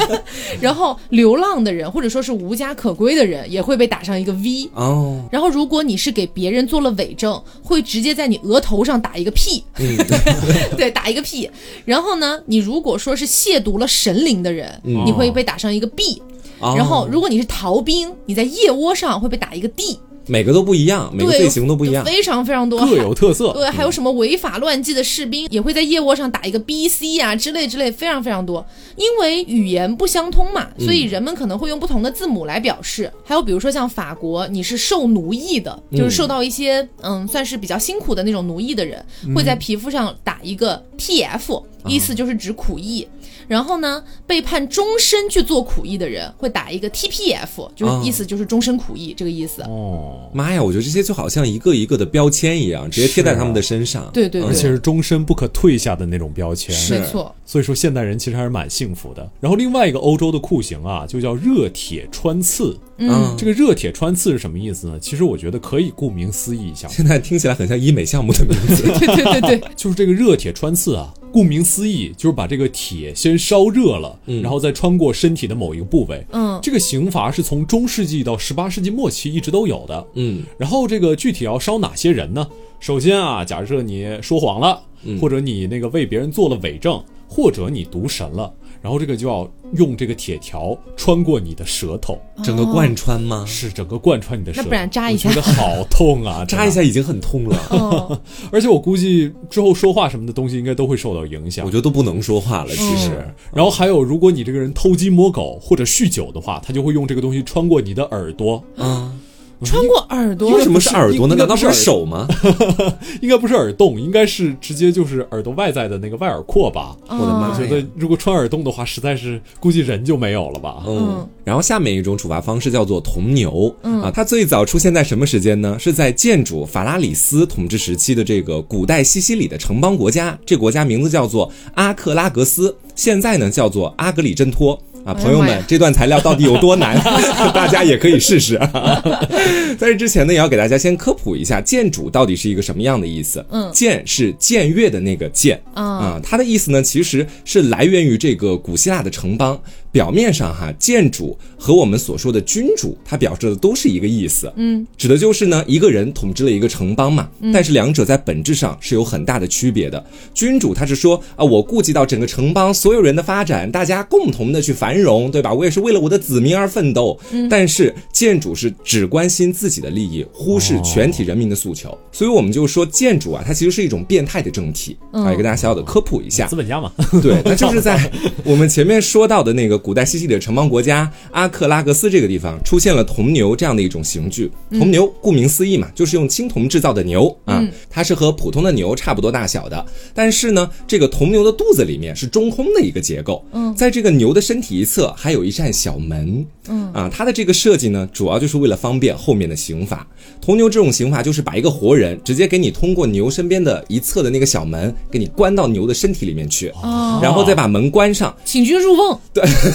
*laughs* 然后流浪的人或者说是无家可归的人也会被打上一个 V。哦，然后，如果你是给别人做了伪证，会直接在你额头上打一个屁，对，打一个屁。然后呢，你如果说是亵渎了神灵的人，你会被打上一个 B。哦然后如果你是逃兵，你在腋窝上会被打一个 D，每个都不一样，每个对罪行都不一样。非常非常多，各有特色。*laughs* 对，还有什么违法乱纪的士兵也会在腋窝上打一个 B、C 啊、之类之类，非常非常多。因为语言不相通嘛，所以人们可能会用不同的字母来表示。还有比如说像法国，你是受奴役的，就是受到一些嗯算是比较辛苦的那种奴役的人，会在皮肤上打一个 TF，意思就是指苦役。然后呢，被判终身去做苦役的人会打一个 TPF，就是意思就是终身苦役这个意思。哦，妈呀，我觉得这些就好像一个一个的标签一样，直接贴在他们的身上。对对对，而且是终身不可退下的那种标签。是没错。所以说现代人其实还是蛮幸福的。然后另外一个欧洲的酷刑啊，就叫热铁穿刺。嗯，这个热铁穿刺是什么意思呢？其实我觉得可以顾名思义一下，现在听起来很像医美项目的名字。对对对对，*laughs* 就是这个热铁穿刺啊，顾名思义就是把这个铁先烧热了，然后再穿过身体的某一个部位。嗯，这个刑罚是从中世纪到十八世纪末期一直都有的。嗯，然后这个具体要烧哪些人呢？首先啊，假设你说谎了，或者你那个为别人做了伪证，或者你渎神了，然后这个就要用这个铁条穿过你的舌头，整个贯穿吗？是整个贯穿你的舌头。那不然扎一下我觉得好痛啊！*laughs* 扎一下已经很痛了，哦，*laughs* 而且我估计之后说话什么的东西应该都会受到影响我。觉得都不能说话了。其实，然后还有，如果你这个人偷鸡摸狗或者酗酒的话，他就会用这个东西穿过你的耳朵，啊，穿过耳朵为什么是耳朵呢？难道是是手吗？*laughs* 应该不是耳洞，应该是直接就是耳朵外在的那个外耳廓吧。我的妈我觉得如果穿耳洞的话，实在是估计人就没有了吧。嗯，然后下面一种处罚方式叫做铜牛，啊，它最早出现在什么时间呢？是在建主法拉里斯统治时期的这个古代西西里的城邦国家，这国家名字叫做阿克拉格斯，现在呢叫做阿格里真托。啊，朋友们这段材料到底有多难？*laughs* *laughs* 大家也可以试试。*laughs* 在这之前呢，也要给大家先科普一下建主到底是一个什么样的意思。嗯建是僭越的那个建啊啊，它的意思呢，其实是来源于这个古希腊的城邦。表面上哈，建主和我们所说的君主，它表示的都是一个意思。嗯，指的就是呢，一个人统治了一个城邦嘛，但是两者在本质上是有很大的区别的。君主他是说啊，我顾及到整个城邦所有人的发展，大家共同的去繁荣，对吧？我也是为了我的子民而奋斗。但是建主是只关心自己的利益，忽视全体人民的诉求。所以我们就说建主啊，它其实是一种变态的政体啊，也给大家小小的科普一下资。本家嘛，*laughs* *laughs* 对，那就是在我们前面说到的那个古代西西里的城邦国家阿克拉格斯这个地方，出现了铜牛这样的一种刑具。铜牛顾名思义嘛，就是用青铜制造的牛啊，它是和普通的牛差不多大小的，但是呢，这个铜牛的肚子里面是中空的一个结构，在这个牛的身体一侧还有一扇小门，嗯。啊，它的这个设计呢，主要就是为了方便后面的刑罚。铜牛这种刑罚就是把一个活人直接给你通过牛身边的一侧的那个小门，给你关到牛的身体里面去，哦，然后再把门关上，请君入瓮，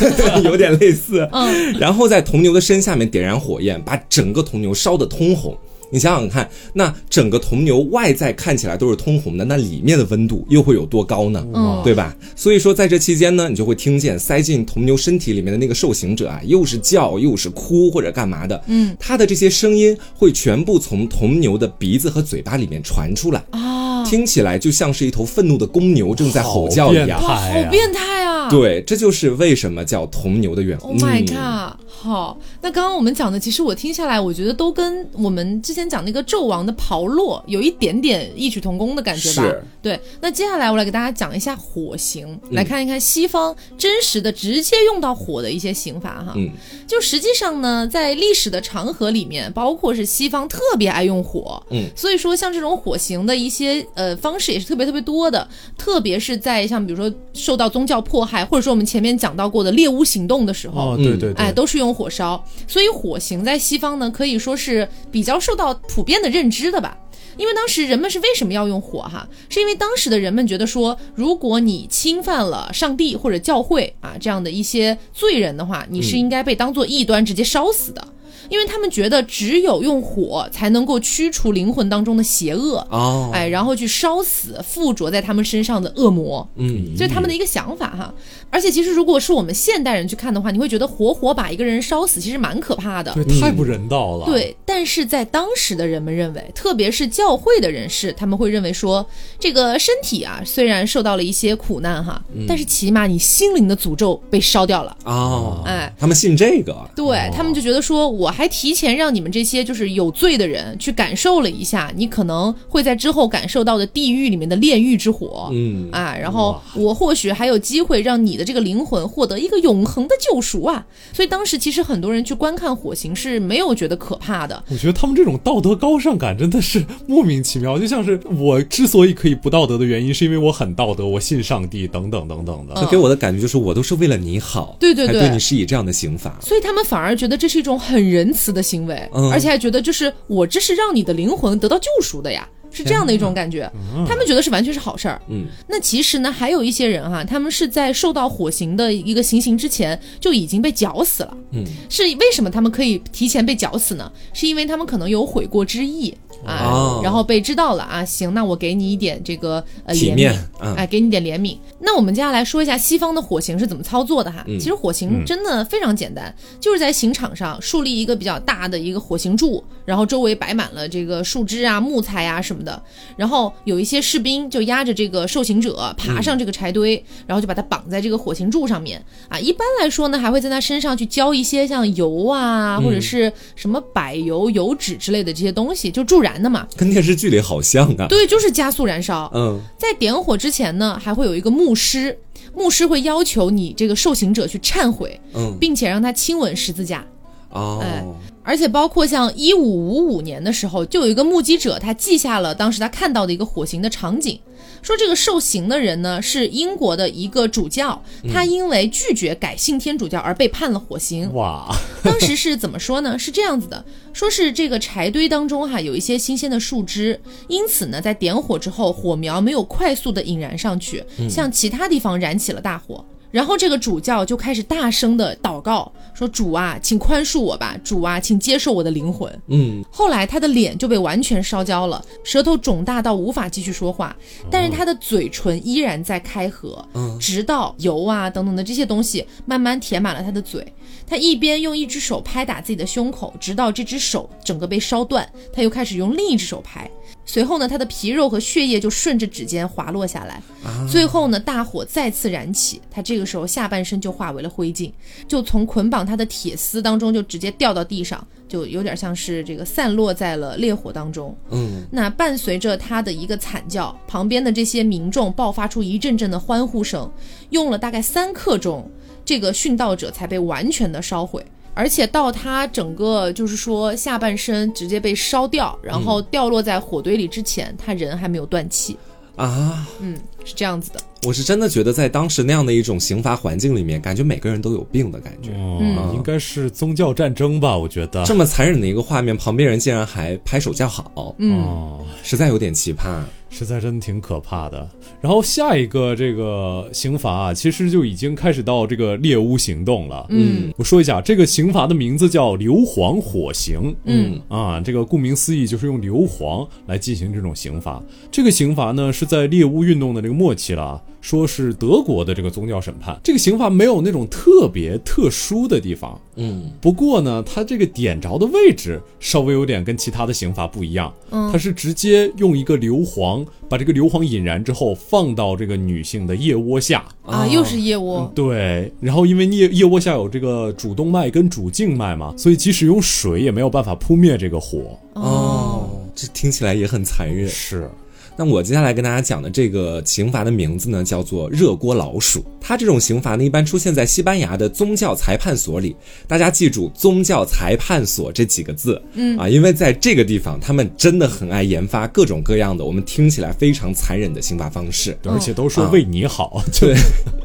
*laughs* 有点类似。嗯，然后在铜牛的身下面点燃火焰，把整个铜牛烧得通红。你想想看，那整个铜牛外在看起来都是通红的，那里面的温度又会有多高呢？嗯对吧？所以说，在这期间呢，你就会听见塞进铜牛身体里面的那个受刑者啊，又是叫又是哭或者干嘛的，嗯，他的这些声音会全部从铜牛的鼻子和嘴巴里面传出来，啊，听起来就像是一头愤怒的公牛正在吼叫一样。好变态啊！对，这就是为什么叫铜牛的缘故。Oh my 嗯 god！、好，那刚刚我们讲的，其实我听下来，我觉得都跟我们之前讲那个纣王的炮烙有一点点异曲同工的感觉吧是。对，那接下来我来给大家讲一下火刑，嗯来看一看西方真实的直接用到火的一些刑罚哈。嗯，就实际上呢，在历史的长河里面，包括是西方特别爱用火，嗯，所以说像这种火刑的一些呃方式也是特别特别多的，特别是在像比如说受到宗教迫害，或者说我们前面讲到过的猎巫行动的时候，哦，对对对，哎，都是用火烧，所以火刑在西方呢，可以说是比较受到普遍的认知的吧。因为当时人们是为什么要用火哈？是因为当时的人们觉得说，如果你侵犯了上帝或者教会啊这样的一些罪人的话，你是应该被当做异端直接烧死的。因为他们觉得只有用火才能够驱除灵魂当中的邪恶，哦，哎，然后去烧死附着在他们身上的恶魔，嗯，这是他们的一个想法哈。而且其实如果是我们现代人去看的话，你会觉得活活把一个人烧死，其实蛮可怕的。对，太不人道了。，对，但是在当时的人们认为，特别是教会的人士，他们会认为说，这个身体啊虽然受到了一些苦难哈，但是起码你心灵的诅咒被烧掉了。哦，哎，他们信这个，对他们就觉得说，我还提前让你们这些就是有罪的人去感受了一下，你可能会在之后感受到的地狱里面的炼狱之火，嗯啊，然后我或许还有机会让你的这个灵魂获得一个永恒的救赎啊。所以当时其实很多人去观看火刑是没有觉得可怕的，我觉得他们这种道德高尚感真的是莫名其妙，就像是我之所以可以不道德的原因，是因为我很道德，我信上帝等等等等的。这给我的感觉就是我都是为了你好，对对对才对你施以这样的刑罚。所以他们反而觉得这是一种很仁慈的行为，嗯而且还觉得就是我这是让你的灵魂得到救赎的呀。是这样的一种感觉，他们觉得是完全是好事儿。嗯，那其实呢，还有一些人哈、他们是在受到火刑的一个行刑之前就已经被绞死了。嗯，是为什么他们可以提前被绞死呢？是因为他们可能有悔过之意啊，哦然后被知道了啊，行，那我给你一点这个呃怜悯哎，给你点怜悯。那我们接下来说一下西方的火刑是怎么操作的哈。嗯其实火刑真的非常简单，就是在刑场上树立一个比较大的一个火刑柱，然后周围摆满了这个树枝啊、木材啊什么的，然后有一些士兵就压着这个受刑者爬上这个柴堆，然后就把他绑在这个火刑柱上面啊。一般来说呢，还会在他身上去浇一些像油啊，或者是什么柏油、油脂之类的这些东西，就助燃的嘛。跟电视剧里好像啊。对，就是加速燃烧。嗯，在点火之前呢，还会有一个牧师，牧师会要求你这个受刑者去忏悔，嗯并且让他亲吻十字架。哦，哎而且包括像一五五五年的时候，就有一个目击者，他记下了当时他看到的一个火刑的场景，说这个受刑的人呢是英国的一个主教，他因为拒绝改信天主教而被判了火刑。哇，当时是怎么说呢？是这样子的，说是这个柴堆当中哈有一些新鲜的树枝，因此呢，在点火之后，火苗没有快速的引燃上去，向其他地方燃起了大火。然后这个主教就开始大声的祷告，说：“主啊，请宽恕我吧，主啊，请接受我的灵魂。”嗯，后来他的脸就被完全烧焦了，舌头肿大到无法继续说话，但是他的嘴唇依然在开合，直到油啊等等的这些东西慢慢填满了他的嘴。他一边用一只手拍打自己的胸口，直到这只手整个被烧断，他又开始用另一只手拍。随后呢，他的皮肉和血液就顺着指尖滑落下来。最后呢，大火再次燃起，他这个时候下半身就化为了灰烬，就从捆绑他的铁丝当中就直接掉到地上，就有点像是这个散落在了烈火当中。嗯，那伴随着他的一个惨叫，旁边的这些民众爆发出一阵阵的欢呼声，用了大概三刻钟，这个殉道者才被完全的烧毁。而且到他整个就是说下半身直接被烧掉，然后掉落在火堆里之前，他人还没有断气。啊，嗯，是这样子的。我是真的觉得在当时那样的一种刑罚环境里面，感觉每个人都有病的感觉。嗯，应该是宗教战争吧？我觉得这么残忍的一个画面，旁边人竟然还拍手叫好，嗯，哦，实在有点奇葩。实在真的挺可怕的。然后下一个这个刑罚啊，其实就已经开始到这个猎巫行动了。嗯，我说一下，这个刑罚的名字叫硫磺火刑。嗯啊，这个顾名思义就是用硫磺来进行这种刑罚。这个刑罚呢是在猎巫运动的这个末期了啊，说是德国的这个宗教审判。这个刑罚没有那种特别特殊的地方，嗯，不过呢，它这个点着的位置稍微有点跟其他的刑罚不一样，嗯它是直接用一个硫磺把这个硫磺引燃之后放到这个女性的腋窝下。啊，又是腋窝。对，然后因为腋腋窝下有这个主动脉跟主静脉嘛，所以即使用水也没有办法扑灭这个火。哦，这听起来也很残忍。是，那我接下来跟大家讲的这个刑罚的名字呢，叫做热锅老鼠。它这种刑罚呢，一般出现在西班牙的宗教裁判所里。大家记住“宗教裁判所”这几个字，嗯啊，因为在这个地方，他们真的很爱研发各种各样的我们听起来非常残忍的刑罚方式。对而且都说为你好，就对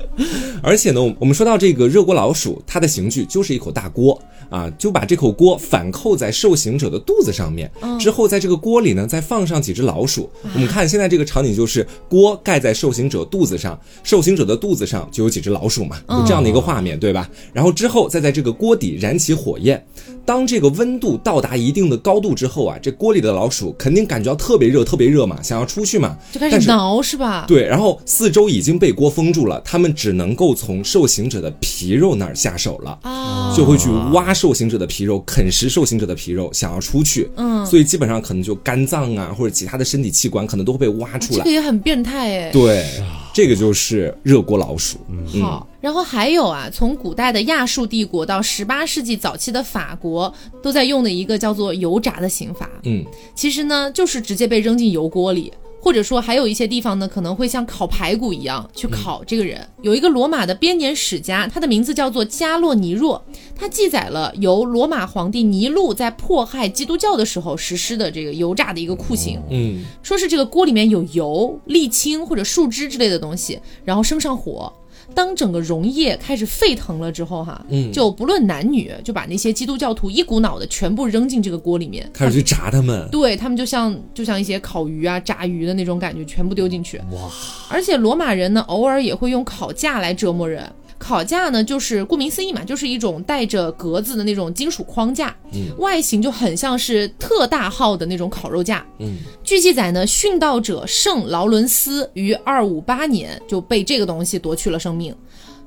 *laughs* 而且呢，我们说到这个热锅老鼠，它的刑具就是一口大锅啊，就把这口锅反扣在受刑者的肚子上面，之后在这个锅里呢再放上几只老鼠。我们看现在这个场景就是锅盖在受刑者肚子上，受刑者的肚子上就有几只老鼠嘛，就这样的一个画面，对吧？然后之后再在这个锅底燃起火焰，当这个温度到达一定的高度之后啊，这锅里的老鼠肯定感觉到特别热，特别热嘛，想要出去嘛，就开始挠是吧？对，然后四周已经被锅封住了，他们只能够从受刑者的皮肉那儿下手了。啊，就会去挖受刑者的皮肉，啃食受刑者的皮肉，想要出去。嗯所以基本上可能就肝脏啊或者其他的身体器官可能都会被挖出来这个。也很变态哎。对，这个就是热锅老鼠。嗯好，然后还有啊，从古代的亚述帝国到十八世纪早期的法国，都在用的一个叫做油炸的刑罚。嗯，其实呢，就是直接被扔进油锅里。或者说，还有一些地方呢，可能会像烤排骨一样去烤这个人。有一个罗马的编年史家，他的名字叫做加洛尼若，他记载了由罗马皇帝尼禄在迫害基督教的时候实施的这个油炸的一个酷刑。嗯，说是这个锅里面有油、沥青或者树枝之类的东西，然后生上火。当整个溶液开始沸腾了之后，哈，嗯就不论男女，就把那些基督教徒一股脑的全部扔进这个锅里面，开始去炸他们。对他们就像就像一些烤鱼啊、炸鱼的那种感觉，全部丢进去。哇，而且罗马人呢，偶尔也会用烤架来折磨人。烤架呢，就是顾名思义嘛，就是一种带着格子的那种金属框架，外形就很像是特大号的那种烤肉架。嗯，据记载呢，殉道者圣劳伦斯于二五八年就被这个东西夺去了生命。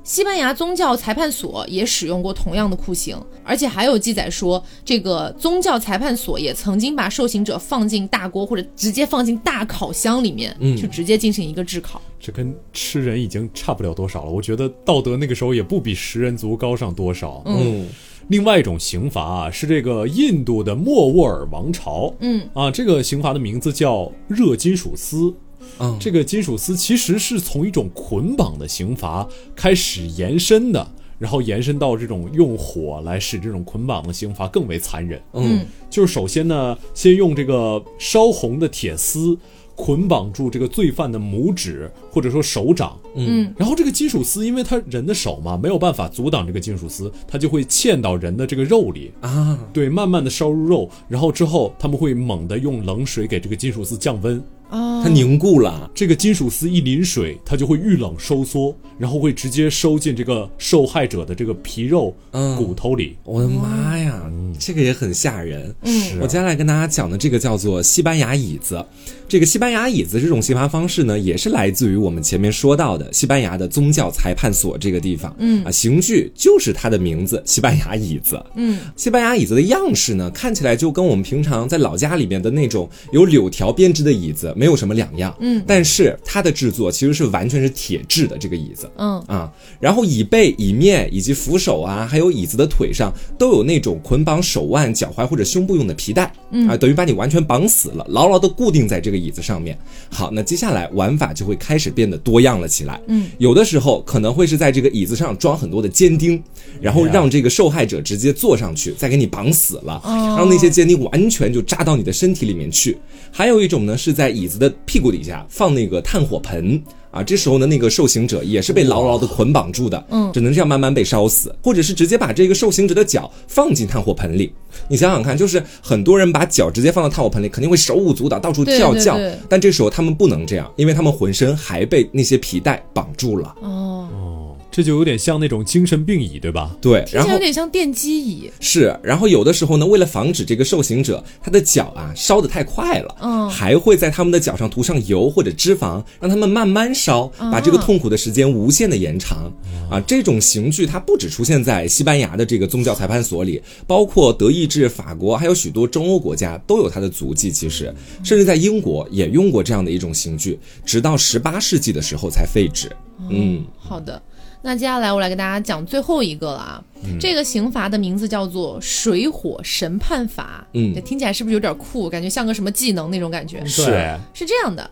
西班牙宗教裁判所也使用过同样的酷刑，而且还有记载说，这个宗教裁判所也曾经把受刑者放进大锅或者直接放进大烤箱里面，嗯去直接进行一个炙烤。这跟吃人已经差不了多少了。我觉得道德那个时候也不比食人族高上多少。嗯另外一种刑罚啊，是这个印度的莫卧儿王朝。嗯啊，这个刑罚的名字叫热金属丝。嗯。这个金属丝其实是从一种捆绑的刑罚开始延伸的，然后延伸到这种用火来使这种捆绑的刑罚更为残忍。嗯。就是首先呢，先用这个烧红的铁丝捆绑住这个罪犯的拇指或者说手掌，嗯。然后这个金属丝，因为他人的手嘛，没有办法阻挡这个金属丝，它就会嵌到人的这个肉里，啊，对，慢慢的烧入肉，然后之后他们会猛地用冷水给这个金属丝降温，啊它凝固了。这个金属丝一淋水，它就会遇冷收缩，然后会直接收进这个受害者的这个皮肉、嗯骨头里。我的妈呀，这个也很吓人。嗯我接下来跟大家讲的这个叫做西班牙椅子。这个西班牙椅子这种刑罚方式呢，也是来自于我们前面说到的西班牙的宗教裁判所这个地方。嗯啊，刑具就是它的名字——西班牙椅子。嗯西班牙椅子的样式呢，看起来就跟我们平常在老家里面的那种有柳条编织的椅子没有什么两样。嗯但是它的制作其实是完全是铁制的这个椅子。嗯啊，然后椅背、椅面以及扶手啊，还有椅子的腿上都有那种捆绑手腕、脚踝或者胸部用的皮带，嗯啊，等于把你完全绑死了，牢牢的固定在这个椅子上面。好，那接下来玩法就会开始变得多样了起来。嗯，有的时候可能会是在这个椅子上装很多的尖钉，然后让这个受害者直接坐上去，再给你绑死了，哦让那些尖钉完全就扎到你的身体里面去。还有一种呢，是在椅子的屁股底下放那个炭火盆。啊，这时候呢，那个受刑者也是被牢牢的捆绑住的，嗯只能这样慢慢被烧死，或者是直接把这个受刑者的脚放进炭火盆里。你想想看，就是很多人把脚直接放到炭火盆里，肯定会手舞足蹈，到处对跳叫，但这时候他们不能这样，因为他们浑身还被那些皮带绑住了。哦，哦，这就有点像那种精神病椅，对吧？对，然后有点像电击椅。是，然后有的时候呢，为了防止这个受刑者他的脚啊烧得太快了，嗯还会在他们的脚上涂上油或者脂肪，让他们慢慢烧，把这个痛苦的时间无限的延长。啊，这种刑具它不只出现在西班牙的这个宗教裁判所里，包括德意志、法国，还有许多中欧国家都有它的足迹。其实，甚至在英国也用过这样的一种刑具，直到十八世纪的时候才废止。嗯，好的，那接下来我来给大家讲最后一个了啊。这个刑罚的名字叫做水火审判法。嗯这听起来是不是有点酷？感觉像个什么技能那种感觉？是，是这样的。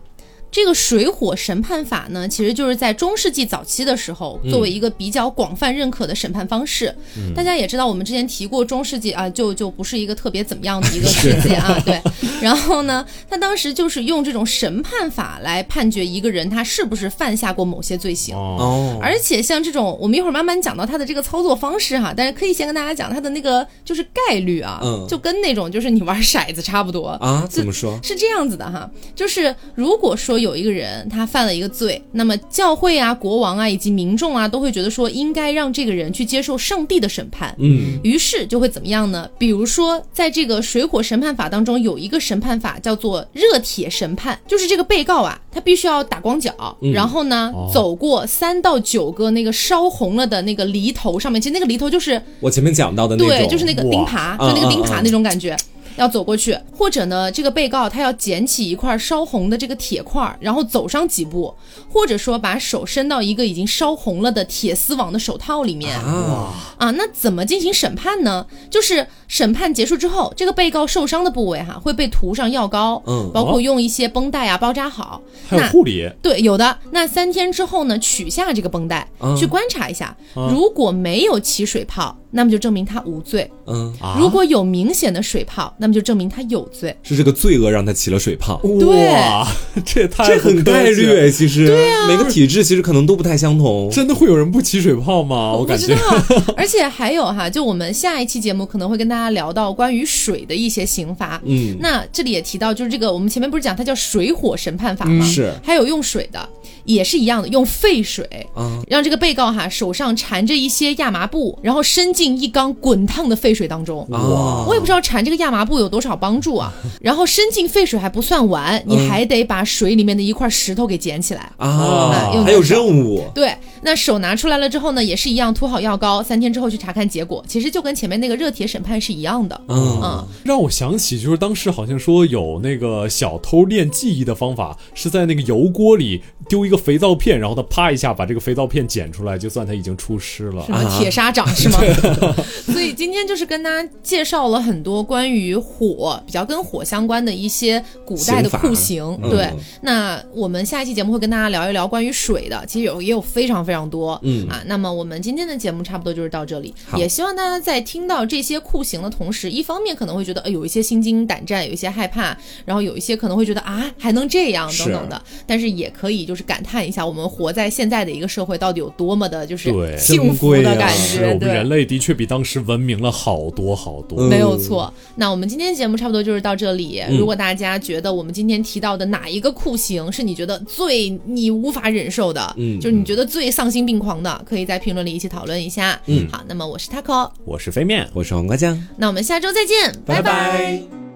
这个水火审判法呢，其实就是在中世纪早期的时候，作为一个比较广泛认可的审判方式。大家也知道，我们之前提过中世纪啊，就就不是一个特别怎么样的一个世界啊，对。然后呢，他当时就是用这种审判法来判决一个人他是不是犯下过某些罪行。哦，哦，而且像这种，我们一会儿慢慢讲到他的这个操作方式哈，但是可以先跟大家讲他的那个就是概率啊，嗯就跟那种就是你玩骰子差不多啊，怎么说？是这样子的哈，就是如果说有一个人他犯了一个罪，那么教会啊、国王啊以及民众啊都会觉得说应该让这个人去接受上帝的审判。嗯，于是就会怎么样呢？比如说，在这个水火审判法当中，有一个审判法叫做热铁审判，就是这个被告啊，他必须要打光脚，嗯然后呢，哦走过三到九个那个烧红了的那个犁头上面，其实那个犁头就是我前面讲到的那种，对，就是那个钉耙，就那个钉耙那种感觉。要走过去，或者呢，这个被告他要捡起一块烧红的这个铁块，然后走上几步，或者说把手伸到一个已经烧红了的铁丝网的手套里面啊，啊。那怎么进行审判呢？就是审判结束之后，这个被告受伤的部位哈会被涂上药膏，嗯包括用一些绷带啊包扎好。还有那护理，对，有的。那三天之后呢，取下这个绷带，嗯去观察一下，嗯如果没有起水泡，那么就证明他无罪；嗯，啊如果有明显的水泡，那么就证明他有罪。是这个罪恶让他起了水泡。对哇，这也太这很概率哎，其实对啊，每个体质其实可能都不太相同。真的会有人不起水泡吗？我不感觉知道，*laughs* 而且还有哈，就我们下一期节目可能会跟大家聊到关于水的一些刑罚。嗯，那这里也提到，就是这个我们前面不是讲它叫水火审判法吗？是还有用水的，也是一样的，用沸水。啊，让这个被告哈手上缠着一些亚麻布，然后伸进一缸滚烫的沸水当中。哇我也不知道缠这个亚麻布有多少帮助啊。*laughs* 然后伸进沸水还不算完，你还得把水里面的一块石头给捡起来。啊，用还有任务对，那手拿出来了之后呢，也是一样涂好药膏，三天之后去查看结果，其实就跟前面那个热铁审判是一样的。嗯嗯，让我想起，就是当时好像说有那个小偷练技艺的方法，是在那个油锅里丢一个肥皂片，然后他啪一下把这个肥皂片剪出来，就算他已经出师了。什。么啊。铁砂掌是吗？*laughs* 所以今天就是跟大家介绍了很多关于火比较跟火相关的一些古代的酷刑。对，嗯那我们下一期节目会跟大家聊一聊关于水的，其实有也有非常非常多。嗯。啊，那么我们今天的节目差不多就是到这里，也希望大家在听到这些酷刑的同时，一方面可能会觉得呃有一些心惊胆战，有一些害怕，然后有一些可能会觉得啊还能这样等等的，但是也可以就是感叹一下，我们活在现在的一个社会到底有多么的就是对幸福的感觉，是我们。人类的确比当时文明了好多好多。嗯没有错，那我们今天节目差不多就是到这里。嗯如果大家觉得我们今天提到的哪一个酷刑是你觉得最你无法忍受的，嗯就是你觉得最丧心病狂的，可以在评论里一起讨论一下。嗯好，那么我是 Taco，我是飞面，我是黄瓜酱，那我们下周再见，拜拜拜